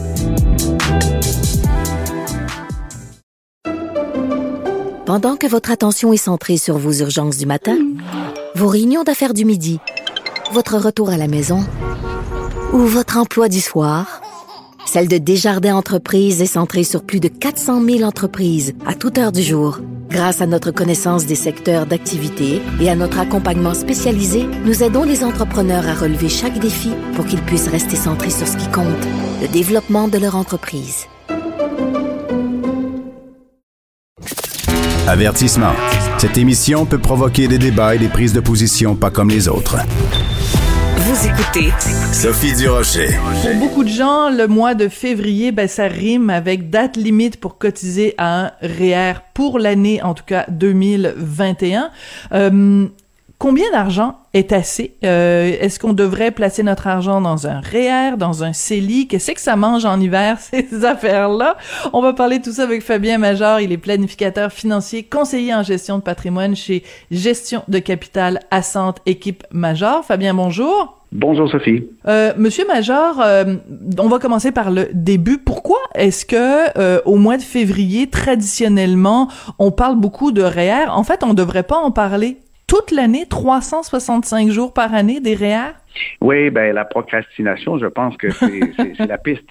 Speaker 5: Pendant que votre attention est centrée sur vos urgences du matin, vos réunions d'affaires du midi, votre retour à la maison ou votre emploi du soir, celle de Desjardins Entreprises est centrée sur plus de 400 000 entreprises à toute heure du jour. Grâce à notre connaissance des secteurs d'activité et à notre accompagnement spécialisé, nous aidons les entrepreneurs à relever chaque défi pour qu'ils puissent rester centrés sur ce qui compte, le développement de leur entreprise.
Speaker 2: Avertissement. Cette émission peut provoquer des débats et des prises de position pas comme les autres.
Speaker 3: Écoutez
Speaker 2: Sophie Durocher.
Speaker 1: Pour beaucoup de gens, le mois de février, ben, ça rime avec date limite pour cotiser à un REER pour l'année, en tout cas 2021. Euh, combien d'argent est assez? Euh, est-ce qu'on devrait placer notre argent dans un REER, dans un CELI? Qu'est-ce que ça mange en hiver, ces affaires-là? On va parler tout ça avec Fabien Major. Il est planificateur financier, conseiller en gestion de patrimoine chez Gestion de capital Assante Équipe Major. Fabien, bonjour.
Speaker 9: Bonjour Sophie.
Speaker 1: Euh, Monsieur Major, euh, on va commencer par le début. Pourquoi est-ce que euh, au mois de février, traditionnellement, on parle beaucoup de REER En fait, on devrait pas en parler toute l'année, 365 jours par année des REER
Speaker 9: Oui, ben la procrastination, je pense que c'est la piste,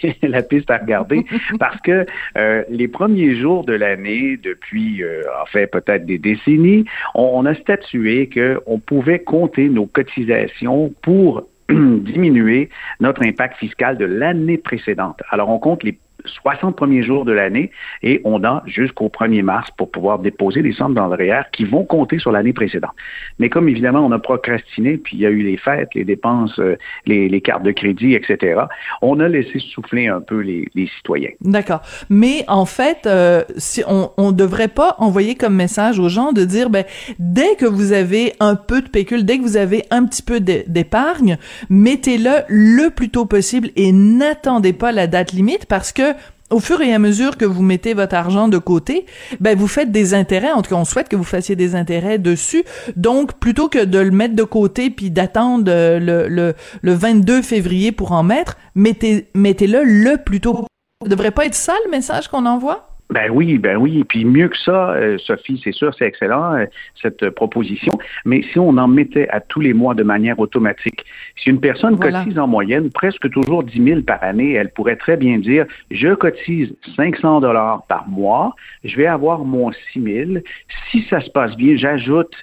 Speaker 9: c'est la piste à regarder parce que euh, les premiers jours de l'année, depuis euh, en fait peut-être des décennies, on, on a statué qu'on pouvait compter nos cotisations pour diminuer notre impact fiscal de l'année précédente. Alors, on compte les 60 premiers jours de l'année et on a jusqu'au 1er mars pour pouvoir déposer des sommes dans le REER qui vont compter sur l'année précédente. Mais comme évidemment on a procrastiné, puis il y a eu les fêtes, les dépenses, euh, les, les cartes de crédit, etc., on a laissé souffler un peu les, les citoyens.
Speaker 1: D'accord. Mais en fait, euh, si on ne devrait pas envoyer comme message aux gens de dire, ben, dès que vous avez un peu de pécule, dès que vous avez un petit peu d'épargne, mettez-le le plus tôt possible et n'attendez pas la date limite parce que au fur et à mesure que vous mettez votre argent de côté, ben vous faites des intérêts. En tout cas, on souhaite que vous fassiez des intérêts dessus. Donc, plutôt que de le mettre de côté puis d'attendre euh, le, le, le 22 février pour en mettre, mettez, mettez-le le plus tôt. Ça devrait pas être ça le message qu'on envoie?
Speaker 9: Ben oui, ben oui. Et puis mieux que ça, euh, Sophie, c'est sûr, c'est excellent, euh, cette proposition. Mais si on en mettait à tous les mois de manière automatique, si une personne
Speaker 1: Voilà.
Speaker 9: cotise en moyenne presque toujours 10 000 par année, elle pourrait très bien dire, je cotise 500 dollars par mois, je vais avoir mon 6 000. Si ça se passe bien, j'ajoute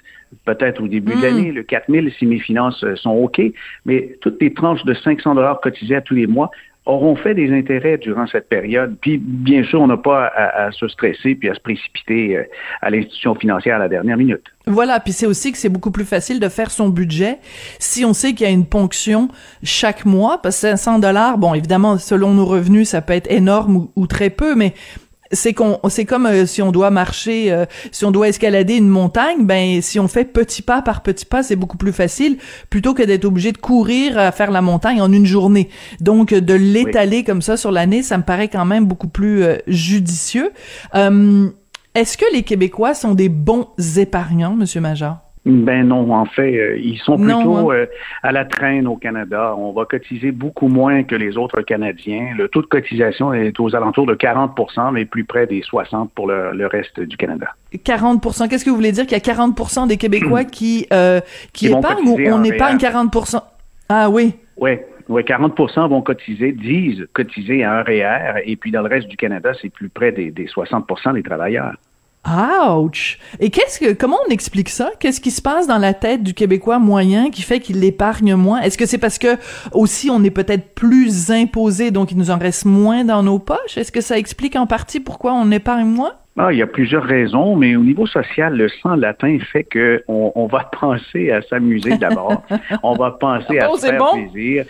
Speaker 9: peut-être au début de
Speaker 1: Mm.
Speaker 9: l'année, le 4 000 si mes finances euh, sont OK, mais toutes les tranches de 500 dollars cotisées à tous les mois auront fait des intérêts durant cette période. Puis, bien sûr, on n'a pas à, se stresser puis à se précipiter euh, à l'institution financière à la dernière minute.
Speaker 1: Voilà, puis c'est aussi que c'est beaucoup plus facile de faire son budget si on sait qu'il y a une ponction chaque mois, parce que 500 dollars, bon, évidemment, selon nos revenus, ça peut être énorme ou, ou très peu, mais c'est qu'on c'est comme euh, si on doit marcher euh, si on doit escalader une montagne ben si on fait petit pas par petit pas c'est beaucoup plus facile plutôt que d'être obligé de courir à faire la montagne en une journée. Donc de l'étaler comme ça sur l'année ça me paraît quand même beaucoup plus euh, judicieux. Euh, est-ce que les Québécois sont des bons épargnants monsieur Major?
Speaker 9: Ben non, en fait, euh, ils sont
Speaker 1: Non,
Speaker 9: plutôt
Speaker 1: hein.
Speaker 9: euh, à la traîne au Canada. On va cotiser beaucoup moins que les autres Canadiens. Le taux de cotisation est aux alentours de 40% mais plus près des 60 pour le, le reste du Canada.
Speaker 1: 40% Qu'est-ce que vous voulez dire qu'il y a 40% des Québécois qui euh, qui,
Speaker 9: Qui vont
Speaker 1: épargnent ou on épargne
Speaker 9: REER.
Speaker 1: 40% Ah oui.
Speaker 9: Oui, ouais, 40% vont cotiser, disent cotiser à un REER, et puis dans le reste du Canada, c'est plus près des, des 60% des travailleurs.
Speaker 1: Ouch! Et qu'est-ce que, comment on explique ça? Qu'est-ce qui se passe dans la tête du Québécois moyen qui fait qu'il épargne moins? Est-ce que c'est parce que aussi on est peut-être plus imposé, donc il nous en reste moins dans nos poches? Est-ce que ça explique en partie pourquoi on épargne moins?
Speaker 9: Ah, il y a plusieurs raisons, mais au niveau social, le sang latin fait que on, va penser à s'amuser d'abord. on va penser
Speaker 1: Ah
Speaker 9: à
Speaker 1: bon,
Speaker 9: se faire
Speaker 1: bon?
Speaker 9: plaisir.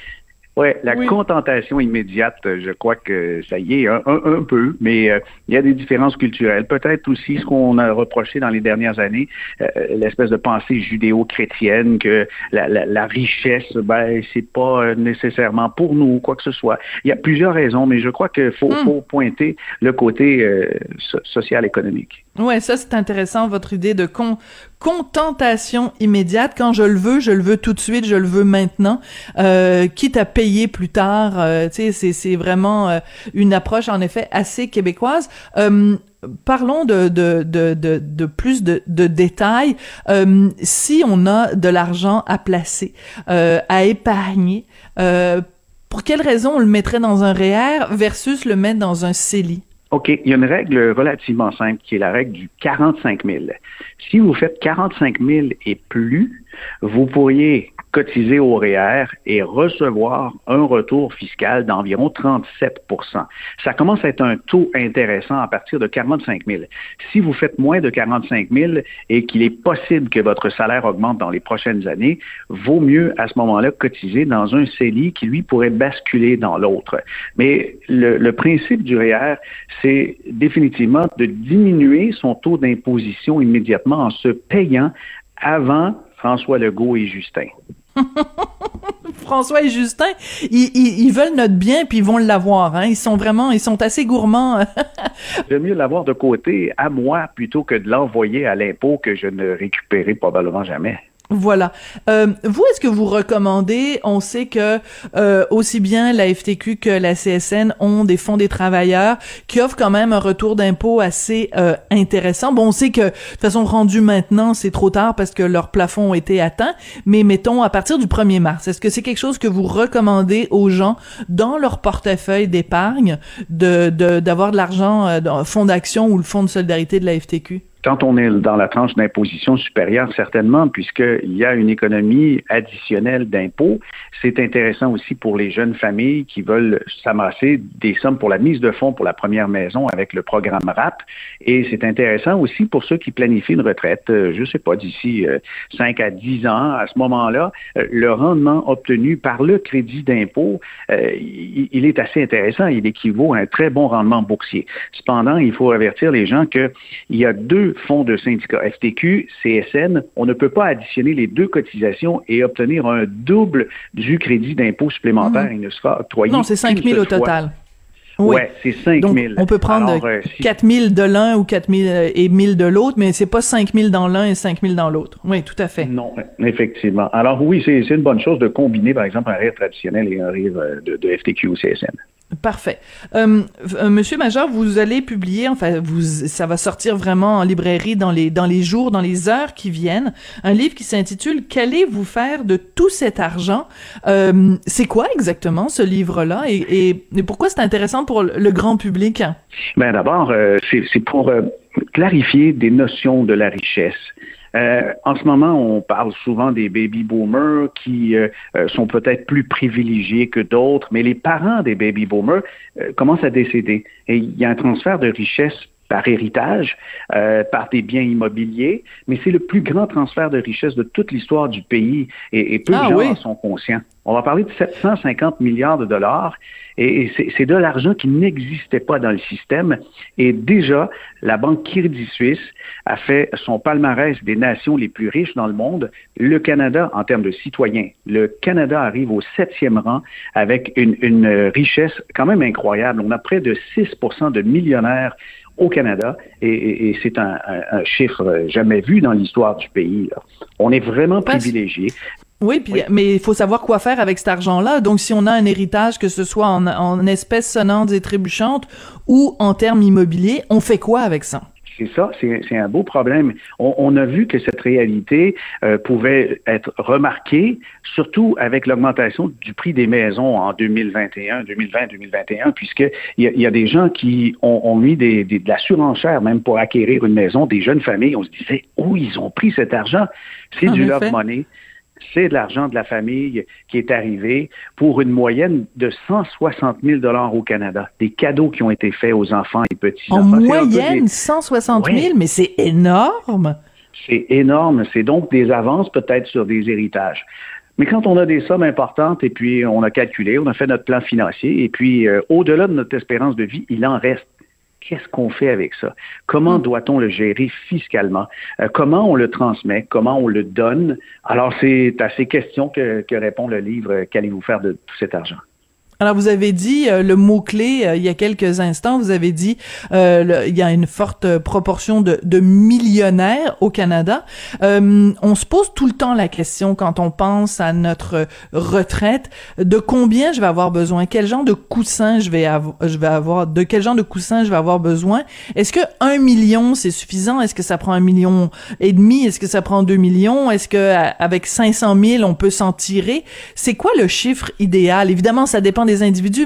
Speaker 9: Ouais, la
Speaker 1: Oui.
Speaker 9: contentation immédiate, je crois que ça y est un, peu, mais euh, il y a des différences culturelles. Peut-être aussi ce qu'on a reproché dans les dernières années, euh, l'espèce de pensée judéo-chrétienne que la, la, la richesse, ben c'est pas euh, nécessairement pour nous, quoi que ce soit. Il y a plusieurs raisons, mais je crois qu'il faut,
Speaker 1: Hmm.
Speaker 9: faut pointer le côté euh, so- social-économique.
Speaker 1: Ouais, ça c'est intéressant votre idée de con contentation immédiate. Quand je le veux, je le veux tout de suite, je le veux maintenant, euh, quitte à payer plus tard. euh, tu sais, c'est vraiment euh, une approche en effet assez québécoise. Euh, Parlons de, de, de, de, plus de, de détails. Si on a de l'argent à placer, à épargner, pour quelle raison on le mettrait dans un REER versus le mettre dans un CELI?
Speaker 9: OK, il y a une règle relativement simple qui est la règle du 45 000. Si vous faites 45 000 et plus, vous pourriez cotiser au REER et recevoir un retour fiscal d'environ 37% Ça commence à être un taux intéressant à partir de 45 000. Si vous faites moins de 45 000 et qu'il est possible que votre salaire augmente dans les prochaines années, vaut mieux à ce moment-là cotiser dans un CELI qui, lui, pourrait basculer dans l'autre. Mais le, le principe du REER, c'est définitivement de diminuer son taux d'imposition immédiatement en se payant avant François Legault et Justin.
Speaker 1: François et Justin, ils, ils, veulent notre bien puis ils vont l'avoir. Hein. Ils sont vraiment, ils sont assez gourmands.
Speaker 9: J'aime mieux l'avoir de côté à moi plutôt que de l'envoyer à l'impôt que je ne récupérerai probablement jamais.
Speaker 1: Voilà. Euh, vous, est-ce que vous recommandez, on sait que euh, aussi bien la FTQ que la CSN ont des fonds des travailleurs qui offrent quand même un retour d'impôt assez euh, intéressant. Bon, on sait que de façon rendue maintenant, c'est trop tard parce que leur plafond a été atteint, mais mettons à partir du 1er mars, est-ce que c'est quelque chose que vous recommandez aux gens dans leur portefeuille d'épargne de d'avoir de, l'argent euh, dans fonds d'action ou le fonds de solidarité de la FTQ?
Speaker 9: Quand on est dans la tranche d'imposition supérieure, certainement, puisqu'il y a une économie additionnelle d'impôts, c'est intéressant aussi pour les jeunes familles qui veulent s'amasser des sommes pour la mise de fonds pour la première maison avec le programme RAP. Et c'est intéressant aussi pour ceux qui planifient une retraite, euh, je ne sais pas, d'ici 5 euh, à 10 ans. À ce moment-là, euh, le rendement obtenu par le crédit d'impôt, il est assez intéressant. Il équivaut à un très bon rendement boursier. Cependant, il faut avertir les gens qu'il y a deux fonds de syndicats, FTQ, CSN, on ne peut pas additionner les deux cotisations et obtenir un double du crédit d'impôt supplémentaire. Mmh. Il ne sera octroyé.
Speaker 1: Non, c'est 5 000 au total.
Speaker 9: Oui, ouais, c'est 5 000.
Speaker 1: on peut prendre Alors, 4 000 de l'un ou 4 000 et 1 000 de l'autre, mais c'est pas 5 000 dans l'un et 5 000 dans l'autre. Oui, tout à fait.
Speaker 9: Non, effectivement. Alors oui, c'est une bonne chose de combiner, par exemple, un rire traditionnel et un rire euh, de, de FTQ ou CSN.
Speaker 1: Parfait. Euh, euh, Monsieur Major, vous allez publier, enfin, vous, ça va sortir vraiment en librairie dans les dans les jours, dans les heures qui viennent, un livre qui s'intitule "Qu'allez-vous faire de tout cet argent? Euh, C'est quoi exactement ce livre-là et, et, pourquoi c'est intéressant pour le grand public?
Speaker 9: Ben d'abord, euh, c'est pour euh, clarifier des notions de la richesse. Euh, en ce moment, on parle souvent des baby boomers qui euh, euh, sont peut-être plus privilégiés que d'autres, mais les parents des baby boomers commencent à décéder. Et il y a un transfert de richesse par héritage, euh, par des biens immobiliers, mais c'est le plus grand transfert de richesse de toute l'histoire du pays et, et peu ah, de gens oui. en sont conscients. On va parler de 750 milliards de dollars et, c'est de l'argent qui n'existait pas dans le système. Et déjà, la Banque Crédit Suisse a fait son palmarès des nations les plus riches dans le monde. Le Canada, en termes de citoyens, le Canada arrive au septième rang avec une, une richesse quand même incroyable. On a près de 6% de millionnaires au Canada, et, et, et c'est un, un, un, chiffre jamais vu dans l'histoire du pays. Là. On est vraiment privilégié.
Speaker 1: Oui, puis, oui. mais il faut savoir quoi faire avec cet argent-là. Donc, si on a un héritage, que ce soit en, en espèces sonnantes et trébuchantes ou en termes immobiliers, on fait quoi avec ça?
Speaker 9: C'est ça, c'est un beau problème. On, on, a vu que cette réalité euh, pouvait être remarquée, surtout avec l'augmentation du prix des maisons en 2021, 2020, 2021, puisqu'il y, a, y a des gens qui ont, ont mis des, des, de la surenchère même pour acquérir une maison, des jeunes familles. On se disait, où ils ont pris cet argent? C'est du love money c'est de l'argent de la famille qui est arrivé pour une moyenne de 160 000 dollars au Canada. Des cadeaux qui ont été faits aux enfants et petits.
Speaker 1: En moyenne, 160 000, ouais. mais c'est énorme.
Speaker 9: C'est énorme. C'est donc des avances peut-être sur des héritages. Mais quand on a des sommes importantes et puis on a calculé, on a fait notre plan financier et puis euh, au-delà de notre espérance de vie, il en reste qu'est-ce qu'on fait avec ça? Comment mm. doit-on le gérer fiscalement? Euh, comment on le transmet? Comment on le donne? Alors, c'est à ces questions que, que répond le livre Qu'allez-vous faire de tout cet argent?
Speaker 1: Alors vous avez dit euh, le mot clé euh, il y a quelques instants. Vous avez dit euh, le, il y a une forte proportion de, de millionnaires au Canada. Euh, on se pose tout le temps la question quand on pense à notre retraite de combien je vais avoir besoin, quel genre de coussin je vais je vais avoir, de quel genre de coussin je vais avoir besoin? Est-ce que un million c'est suffisant? Est-ce que ça prend un million et demi? Est-ce que ça prend deux millions? Est-ce que avec 500 000 on peut s'en tirer? C'est quoi le chiffre idéal? Évidemment, ça dépend des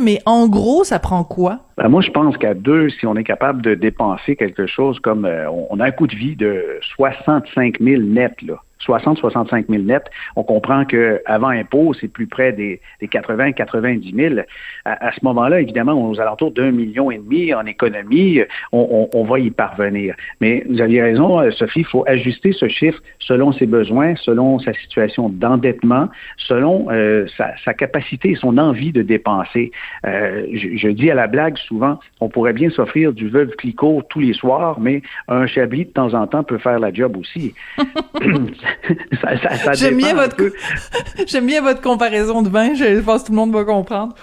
Speaker 1: mais en gros, ça prend quoi?
Speaker 9: Ben moi, je pense qu'à deux, si on est capable de dépenser quelque chose comme euh, on a un coût de vie de 65 000 net, là, 60-65 000 net, on comprend qu'avant impôt, c'est plus près des, des 80-90 000. À, à ce moment-là, évidemment, aux alentours d'un million et demi en économie, on, on, on, va y parvenir. Mais vous aviez raison, euh, Sophie, il faut ajuster ce chiffre selon ses besoins, selon sa situation d'endettement, selon euh, sa, sa, capacité et son envie de dépenser. Euh, je, je, dis à la blague souvent, on pourrait bien s'offrir du veuve Clicquot tous les soirs, mais un chablis de temps en temps peut faire la job aussi. ça, ça, ça
Speaker 1: J'aime bien votre j'aime bien votre comparaison de vin. Je pense que tout le monde va comprendre.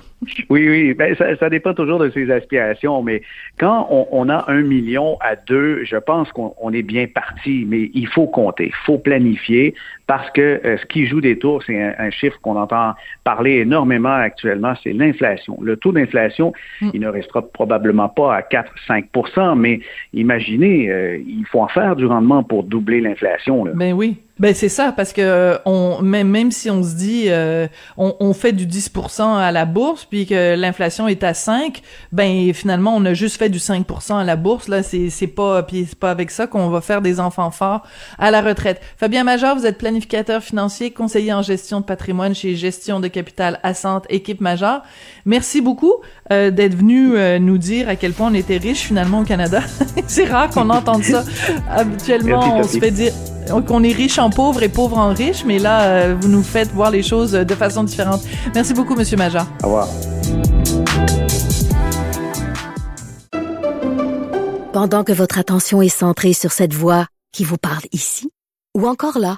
Speaker 9: Oui, oui, ben, ça, ça dépend toujours de ses aspirations, mais quand on, on a un million à deux, je pense qu'on on est bien parti, mais il faut compter, il faut planifier, parce que euh, ce qui joue des tours, c'est un, un chiffre qu'on entend parler énormément actuellement, c'est l'inflation. Le taux d'inflation, il ne restera probablement pas à 4-5% mais imaginez, euh, il faut en faire du rendement pour doubler l'inflation.
Speaker 1: Ben oui. Ben c'est ça parce que euh, on même même si on se dit euh, on, on fait du 10% à la bourse puis que l'inflation est à 5, ben finalement on a juste fait du 5% à la bourse là, c'est c'est pas puis c'est pas avec ça qu'on va faire des enfants forts à la retraite. Fabien Major, vous êtes planificateur financier, conseiller en gestion de patrimoine chez Gestion de capital Assante équipe Major. Merci beaucoup euh, d'être venu euh, nous dire à quel point on était riche finalement au Canada. c'est rare qu'on entende ça. Habituellement,
Speaker 9: Merci,
Speaker 1: on se fait dire qu'on est riche en pauvre et pauvre en riche, mais là, euh, vous nous faites voir les choses de façon différente. Merci beaucoup, Monsieur Major.
Speaker 9: Au revoir.
Speaker 5: Pendant que votre attention est centrée sur cette voix qui vous parle ici, ou encore là,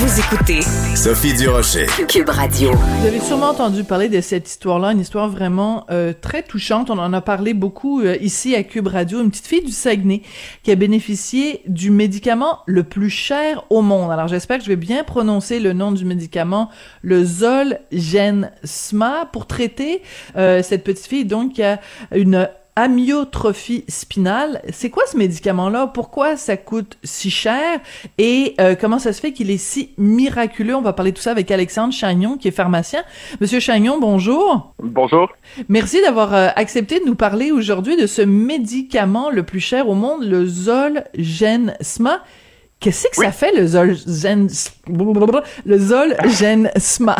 Speaker 3: Vous écoutez
Speaker 2: Sophie Durocher.
Speaker 3: Cube Radio.
Speaker 1: Vous avez sûrement entendu parler de cette histoire-là, une histoire vraiment euh, très touchante. On en a parlé beaucoup euh, ici à Cube Radio. Une petite fille du Saguenay qui a bénéficié du médicament le plus cher au monde. Alors j'espère que je vais bien prononcer le nom du médicament, le Zolgensma, pour traiter euh, cette petite fille donc qui a une amyotrophie spinale. C'est quoi ce médicament-là? Pourquoi ça coûte si cher? Et euh, comment ça se fait qu'il est si miraculeux? On va parler de tout ça avec Alexandre Chagnon, qui est pharmacien. Monsieur Chagnon, bonjour.
Speaker 10: Bonjour.
Speaker 1: Merci d'avoir euh, accepté de nous parler aujourd'hui de ce médicament le plus cher au monde, le Zolgensma. Qu'est-ce que ça fait, le Zolgensma? Le Zolgensma?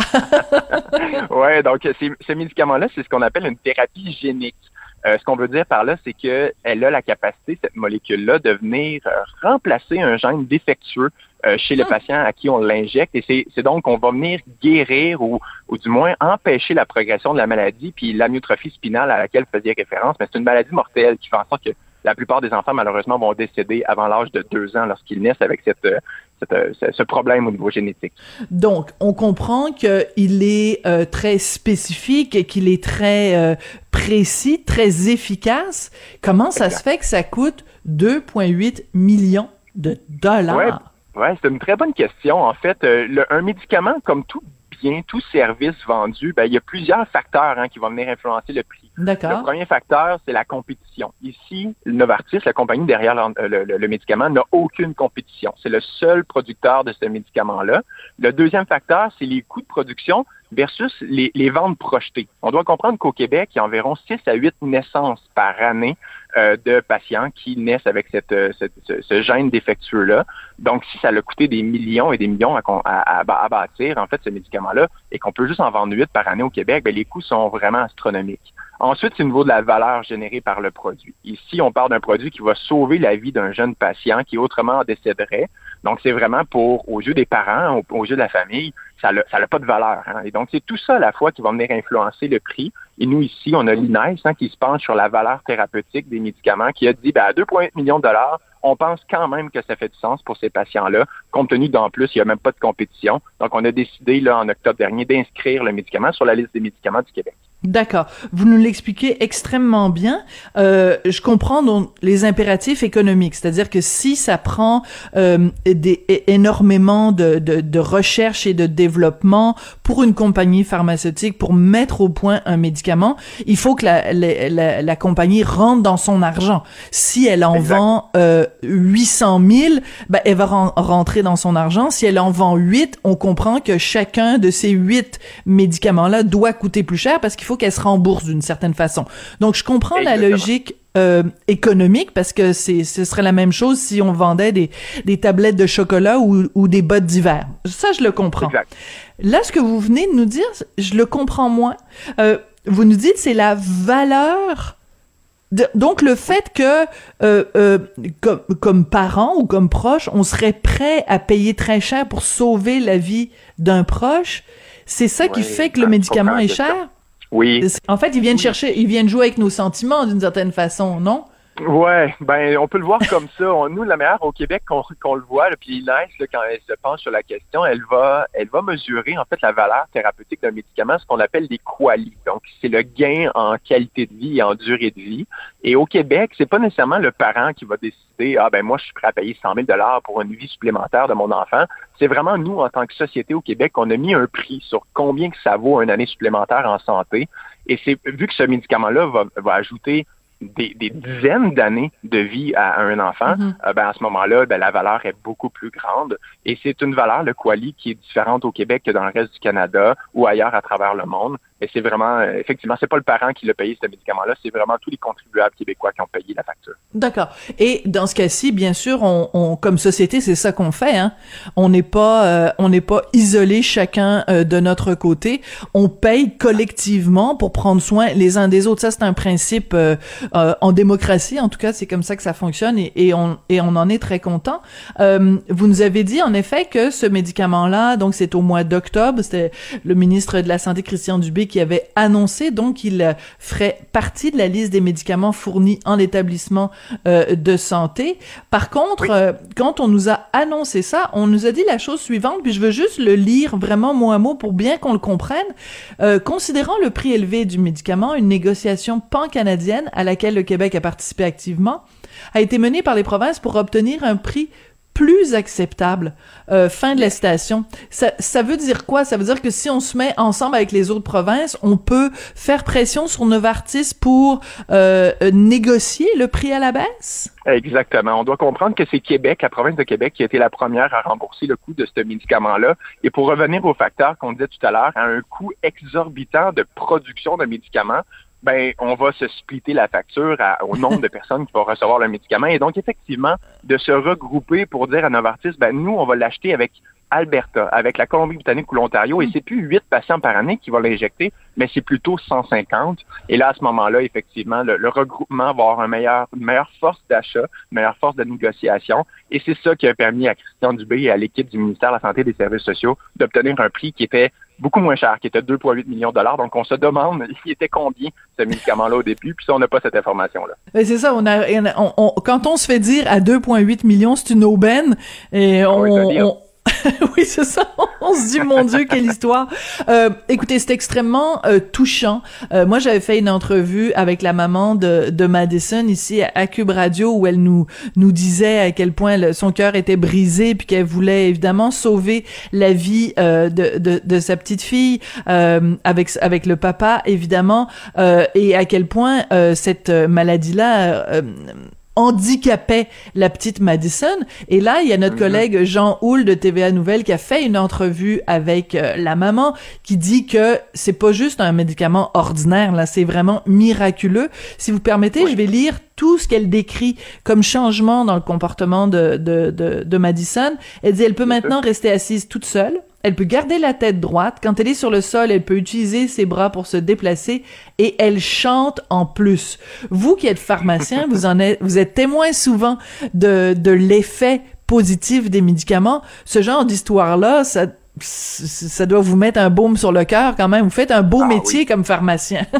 Speaker 10: ouais, donc ces- ce médicament-là, c'est ce qu'on appelle une thérapie génique. Euh, ce qu'on veut dire par là, c'est qu'elle a la capacité, cette molécule-là, de venir euh, remplacer un gène défectueux euh, chez le patient à qui on l'injecte. Et c'est- donc qu'on va venir guérir ou, ou du moins empêcher la progression de la maladie, puis l'amyotrophie spinale à laquelle vous faisiez référence. Mais c'est une maladie mortelle qui fait en sorte que la plupart des enfants, malheureusement, vont décéder avant l'âge de deux ans lorsqu'ils naissent avec cette, euh, cette, euh, ce- problème au niveau génétique.
Speaker 1: Donc, on comprend qu'il est euh, très spécifique et qu'il est très euh, précis, très efficace. Comment ça se fait que ça coûte 2,8 millions de dollars?
Speaker 10: Ouais, ouais, c'est une très bonne question. En fait, euh, le- un médicament, comme tout bien, tout service vendu, ben, il y a plusieurs facteurs hein, qui vont venir influencer le prix. Le premier facteur, c'est la compétition. Ici, Novartis, la compagnie derrière le, le- le- le médicament, n'a aucune compétition. C'est le seul producteur de ce médicament-là. Le deuxième facteur, c'est les coûts de production versus les, les ventes projetées. On doit comprendre qu'au Québec, il y a environ 6 à 8 naissances par année euh, de patients qui naissent avec cette, euh, cette- ce, ce gène défectueux-là. Donc, si ça a coûté des millions et des millions à- à- à bâtir, en fait, ce médicament-là, et qu'on peut juste en vendre 8 par année au Québec, ben, les coûts sont vraiment astronomiques. Ensuite, c'est au niveau de la valeur générée par le produit. Ici, on parle d'un produit qui va sauver la vie d'un jeune patient qui autrement décéderait. Donc, c'est vraiment pour, aux yeux des parents, aux, yeux de la famille, ça n'a pas de valeur. hein. Et donc, c'est tout ça à la fois qui va venir influencer le prix. Et nous, ici, on a l'INES hein, qui se penche sur la valeur thérapeutique des médicaments, qui a dit, ben, à 2,8 millions de dollars, on pense quand même que ça fait du sens pour ces patients-là, compte tenu d'en plus, il n'y a même pas de compétition. Donc, on a décidé, là, en octobre dernier, d'inscrire le médicament sur la liste des médicaments du Québec.
Speaker 1: D'accord. Vous nous l'expliquez extrêmement bien. Euh, je comprends donc les impératifs économiques, c'est-à-dire que si ça prend euh, des, énormément de, de, de recherche et de développement pour une compagnie pharmaceutique pour mettre au point un médicament, il faut que la, la, la, la compagnie rentre dans son argent. Si elle en vend euh, 800 000, ben, elle va ren- rentrer dans son argent. Si elle en vend 8, on comprend que chacun de ces 8 médicaments-là doit coûter plus cher parce qu'il faut qu'elle se rembourse d'une certaine façon. Donc, je comprends la logique euh, économique parce que c'est ce serait la même chose si on vendait des, des tablettes de chocolat ou, ou des bottes d'hiver. Ça, je le comprends.
Speaker 10: Exact.
Speaker 1: Là, ce que vous venez de nous dire, je le comprends moins. Euh, vous nous dites c'est la valeur. de- donc le fait que euh, euh, comme, comme parent ou comme proche, on serait prêt à payer très cher pour sauver la vie d'un proche, c'est ça qui fait que le médicament
Speaker 10: comprends la
Speaker 1: est cher?
Speaker 10: Oui.
Speaker 1: En fait, ils viennent chercher, ils viennent jouer avec nos sentiments d'une certaine façon, non?
Speaker 10: Ouais, ben on peut le voir comme ça. Nous, la meilleure au Québec, qu'on le voit, là, puis quand elle se penche sur la question, elle va, elle va mesurer en fait la valeur thérapeutique d'un médicament, ce qu'on appelle des qualis. Donc, c'est le gain en qualité de vie et en durée de vie. Et au Québec, c'est pas nécessairement le parent qui va décider, ah ben moi, je suis prêt à payer 100 000 dollars pour une vie supplémentaire de mon enfant. C'est vraiment nous, en tant que société au Québec, on a mis un prix sur combien que ça vaut une année supplémentaire en santé. Et c'est vu que ce médicament-là va, va ajouter des, des dizaines d'années de vie à un enfant,
Speaker 1: Mhm.
Speaker 10: euh, ben, à ce moment-là, ben, la valeur est beaucoup plus grande. Et c'est une valeur, le quali, qui est différente au Québec que dans le reste du Canada ou ailleurs à travers le monde. Et c'est vraiment, euh, effectivement, c'est pas le parent qui l'a payé ce médicament-là, c'est vraiment tous les contribuables québécois qui ont payé la facture.
Speaker 1: D'accord. Et dans ce cas-ci, bien sûr, on, on- comme société, c'est ça qu'on fait. Hein? On n'est pas, euh, on n'est pas isolé chacun euh, de notre côté. On paye collectivement pour prendre soin les uns des autres. Ça, c'est un principe euh, euh, en démocratie. En tout cas, c'est comme ça que ça fonctionne et, et on et on en est très content. Euh, vous nous avez dit en effet que ce médicament-là, donc c'est au mois d'octobre, c'était le ministre de la santé Christian Dubé qui avait annoncé donc qu'il ferait partie de la liste des médicaments fournis en établissement euh, de santé. Par contre, euh, quand on nous a annoncé ça, on nous a dit la chose suivante, puis je veux juste le lire vraiment mot à mot pour bien qu'on le comprenne. Euh, considérant le prix élevé du médicament, une négociation pan-canadienne à laquelle le Québec a participé activement a été menée par les provinces pour obtenir un prix plus acceptable. Euh, fin de la citation. Ça, ça veut dire quoi? Ça veut dire que si on se met ensemble avec les autres provinces, on peut faire pression sur Novartis pour euh, euh, négocier le prix à la baisse?
Speaker 10: Exactement. On doit comprendre que c'est Québec, la province de Québec, qui a été la première à rembourser le coût de ce médicament-là. Et pour revenir au facteur qu'on disait tout à l'heure, à un coût exorbitant de production de médicaments, ben on va se splitter la facture à- au nombre de personnes qui vont recevoir le médicament. Et donc, effectivement, de se regrouper pour dire à Novartis, ben nous, on va l'acheter avec Alberta, avec la Colombie-Britannique ou l'Ontario, et c'est plus 8 patients par année qui vont l'injecter, mais c'est plutôt 150. Et là, à ce moment-là, effectivement, le, le regroupement va avoir un meilleur, une meilleure force d'achat, une meilleure force de négociation. Et c'est ça qui a permis à Christian Dubé et à l'équipe du ministère de la Santé et des Services sociaux d'obtenir un prix qui était beaucoup moins cher, qui était 2,8 millions de dollars. Donc, on se demande, il était combien ce médicament-là au début, puis ça, on n'a pas cette information-là.
Speaker 1: C'est ça, on a, on- on- quand on se fait dire à 2,8 millions, c'est une aubaine, et on,
Speaker 10: Ouais, c'est-à-dire.
Speaker 1: oui, c'est ça. On se dit, mon Dieu, quelle histoire. Euh, écoutez, c'est extrêmement euh, touchant. Euh, moi, j'avais fait une entrevue avec la maman de, de Madison ici à, Cube Radio où elle nous nous disait à quel point son cœur était brisé puis qu'elle voulait évidemment sauver la vie euh, de, de, de sa petite fille euh, avec avec le papa évidemment euh, et à quel point cette maladie-là euh, handicapait la petite Madison. Et là, il y a notre collègue Jean Houle de TVA Nouvelle qui a fait une entrevue avec euh, la maman qui dit que c'est pas juste un médicament ordinaire, là, c'est vraiment miraculeux. Si vous permettez, je vais lire tout ce qu'elle décrit comme changement dans le comportement de, de, de, de Madison. Elle dit, elle peut maintenant rester assise toute seule. Elle peut garder la tête droite. Quand elle est sur le sol, elle peut utiliser ses bras pour se déplacer et elle chante en plus. Vous qui êtes pharmacien, vous en êtes, vous êtes témoin souvent de, de l'effet positif des médicaments. Ce genre d'histoire-là, ça, ça doit vous mettre un baume sur le cœur quand même. Vous faites un beau métier comme pharmacien.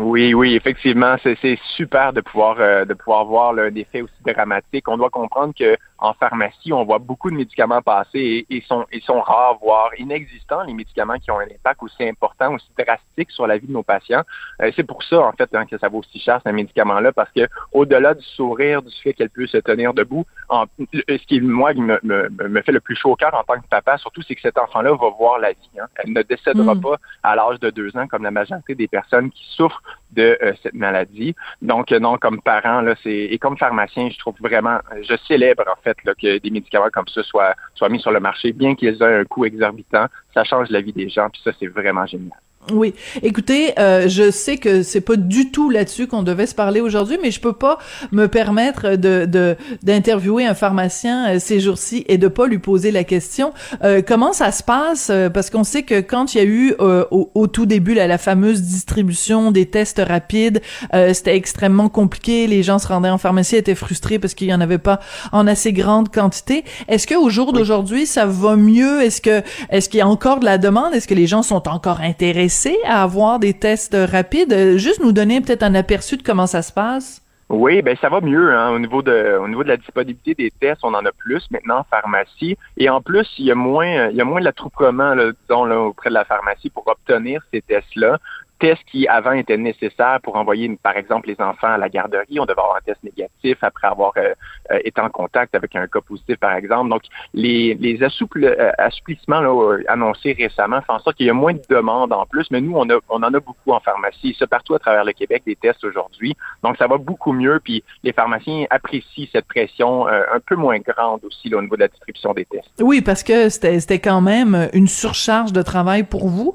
Speaker 10: Oui, oui, effectivement, c'est c'est super de pouvoir euh, de pouvoir voir là, un effet aussi dramatique. On doit comprendre que en pharmacie, on voit beaucoup de médicaments passer et ils sont ils sont rares, voire inexistants, les médicaments qui ont un impact aussi important, aussi drastique sur la vie de nos patients. Euh, c'est pour ça, en fait, hein, que ça vaut si cher, ce médicament-là, parce que au-delà du sourire, du fait qu'elle peut se tenir debout, en- ce qui, moi, me, me, me fait le plus chaud au cœur en tant que papa, surtout, c'est que cet enfant-là va voir la vie. hein. Elle ne décédera
Speaker 1: Mm.
Speaker 10: pas à l'âge de deux ans, comme la majorité des personnes qui souffrent de euh, cette maladie. Donc, euh, non, comme parent, là, c'est et comme pharmacien, je trouve vraiment, je célèbre en fait que des médicaments comme ça soient, soient mis sur le marché, bien qu'ils aient un coût exorbitant. Ça change la vie des gens, puis ça, c'est vraiment génial.
Speaker 1: Oui. Écoutez, euh, je sais que c'est pas du tout là-dessus qu'on devait se parler aujourd'hui, mais je peux pas me permettre de d'interviewer un pharmacien euh, ces jours-ci et de pas lui poser la question. Euh, comment ça se passe? Parce qu'on sait que quand il y a eu au, au, tout début là, la fameuse distribution des tests rapides, c'était extrêmement compliqué. Les gens se rendaient en pharmacie, étaient frustrés parce qu'il y en avait pas en assez grande quantité. Est-ce que au jour d'aujourd'hui, ça va mieux? Est-ce que est-ce qu'il y a encore de la demande? Est-ce que les gens sont encore intéressés à avoir des tests rapides. Euh, juste nous donner peut-être un aperçu de comment ça se passe.
Speaker 10: Oui, ben ça va mieux hein. au niveau de au niveau de la disponibilité des tests, on en a plus maintenant en pharmacie et en plus il y a moins il y a moins de l'attroupement disons là, auprès de la pharmacie pour obtenir ces tests là tests qui avant étaient nécessaires pour envoyer, par exemple, les enfants à la garderie. On devait avoir un test négatif après avoir euh, euh, été en contact avec un cas positif, par exemple. Donc, les, les euh, assouplissements là, annoncés récemment font en sorte qu'il y a moins de demandes en plus, mais nous, on, a, on en a beaucoup en pharmacie. Ça partout à travers le Québec, des tests aujourd'hui. Donc, ça va beaucoup mieux. Puis, les pharmaciens apprécient cette pression un peu moins grande aussi là, au niveau de la distribution des tests.
Speaker 1: Oui, parce que c'était quand même une surcharge de travail pour vous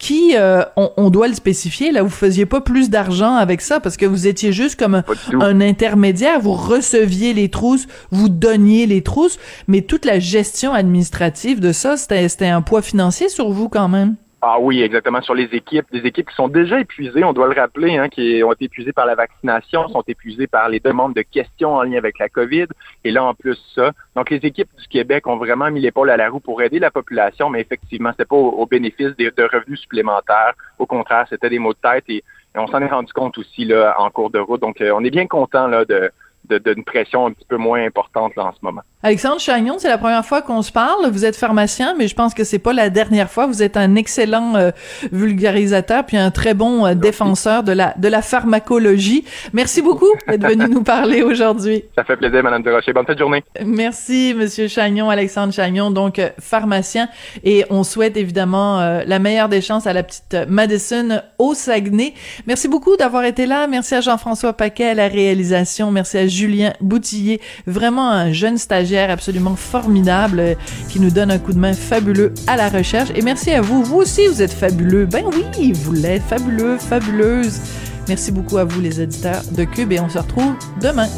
Speaker 1: qui, euh, on, doit le spécifier, là, vous faisiez pas plus d'argent avec ça parce que vous étiez juste comme un, intermédiaire, vous receviez les trousses, vous donniez les trousses, mais toute la gestion administrative de ça, c'était un poids financier sur vous quand même.
Speaker 10: Ah oui, exactement, sur les équipes. Des équipes qui sont déjà épuisées, on doit le rappeler, hein, qui ont été épuisées par la vaccination, sont épuisées par les demandes de questions en lien avec la COVID. Et là, en plus ça. Donc, les équipes du Québec ont vraiment mis l'épaule à la roue pour aider la population, mais effectivement, c'était pas au, bénéfice de, revenus supplémentaires. Au contraire, c'était des maux de tête et, on s'en est rendu compte aussi là en cours de route. Donc, euh, on est bien content là de d'une pression un petit peu moins importante là, en ce moment.
Speaker 1: Alexandre Chagnon, c'est la première fois qu'on se parle. Vous êtes pharmacien, mais je pense que c'est pas la dernière fois. Vous êtes un excellent euh, vulgarisateur puis un très bon euh, défenseur de la de la pharmacologie. Merci beaucoup d'être venu nous parler aujourd'hui.
Speaker 10: Ça fait plaisir, Madame Desrochers. Bonne fin de journée.
Speaker 1: Merci, Monsieur Chagnon, Alexandre Chagnon, donc euh, pharmacien, et on souhaite évidemment la meilleure des chances à la petite Madison au Saguenay. Merci beaucoup d'avoir été là. Merci à Jean-François Paquet à la réalisation. Merci à Julien Boutillier, vraiment un jeune stagiaire absolument formidable euh, qui nous donne un coup de main fabuleux à la recherche. Et merci à vous. Vous aussi, vous êtes fabuleux. Ben oui, vous l'êtes. Fabuleux, fabuleuse. Merci beaucoup à vous, les éditeurs de Cube, et on se retrouve demain.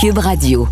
Speaker 3: Cube Radio.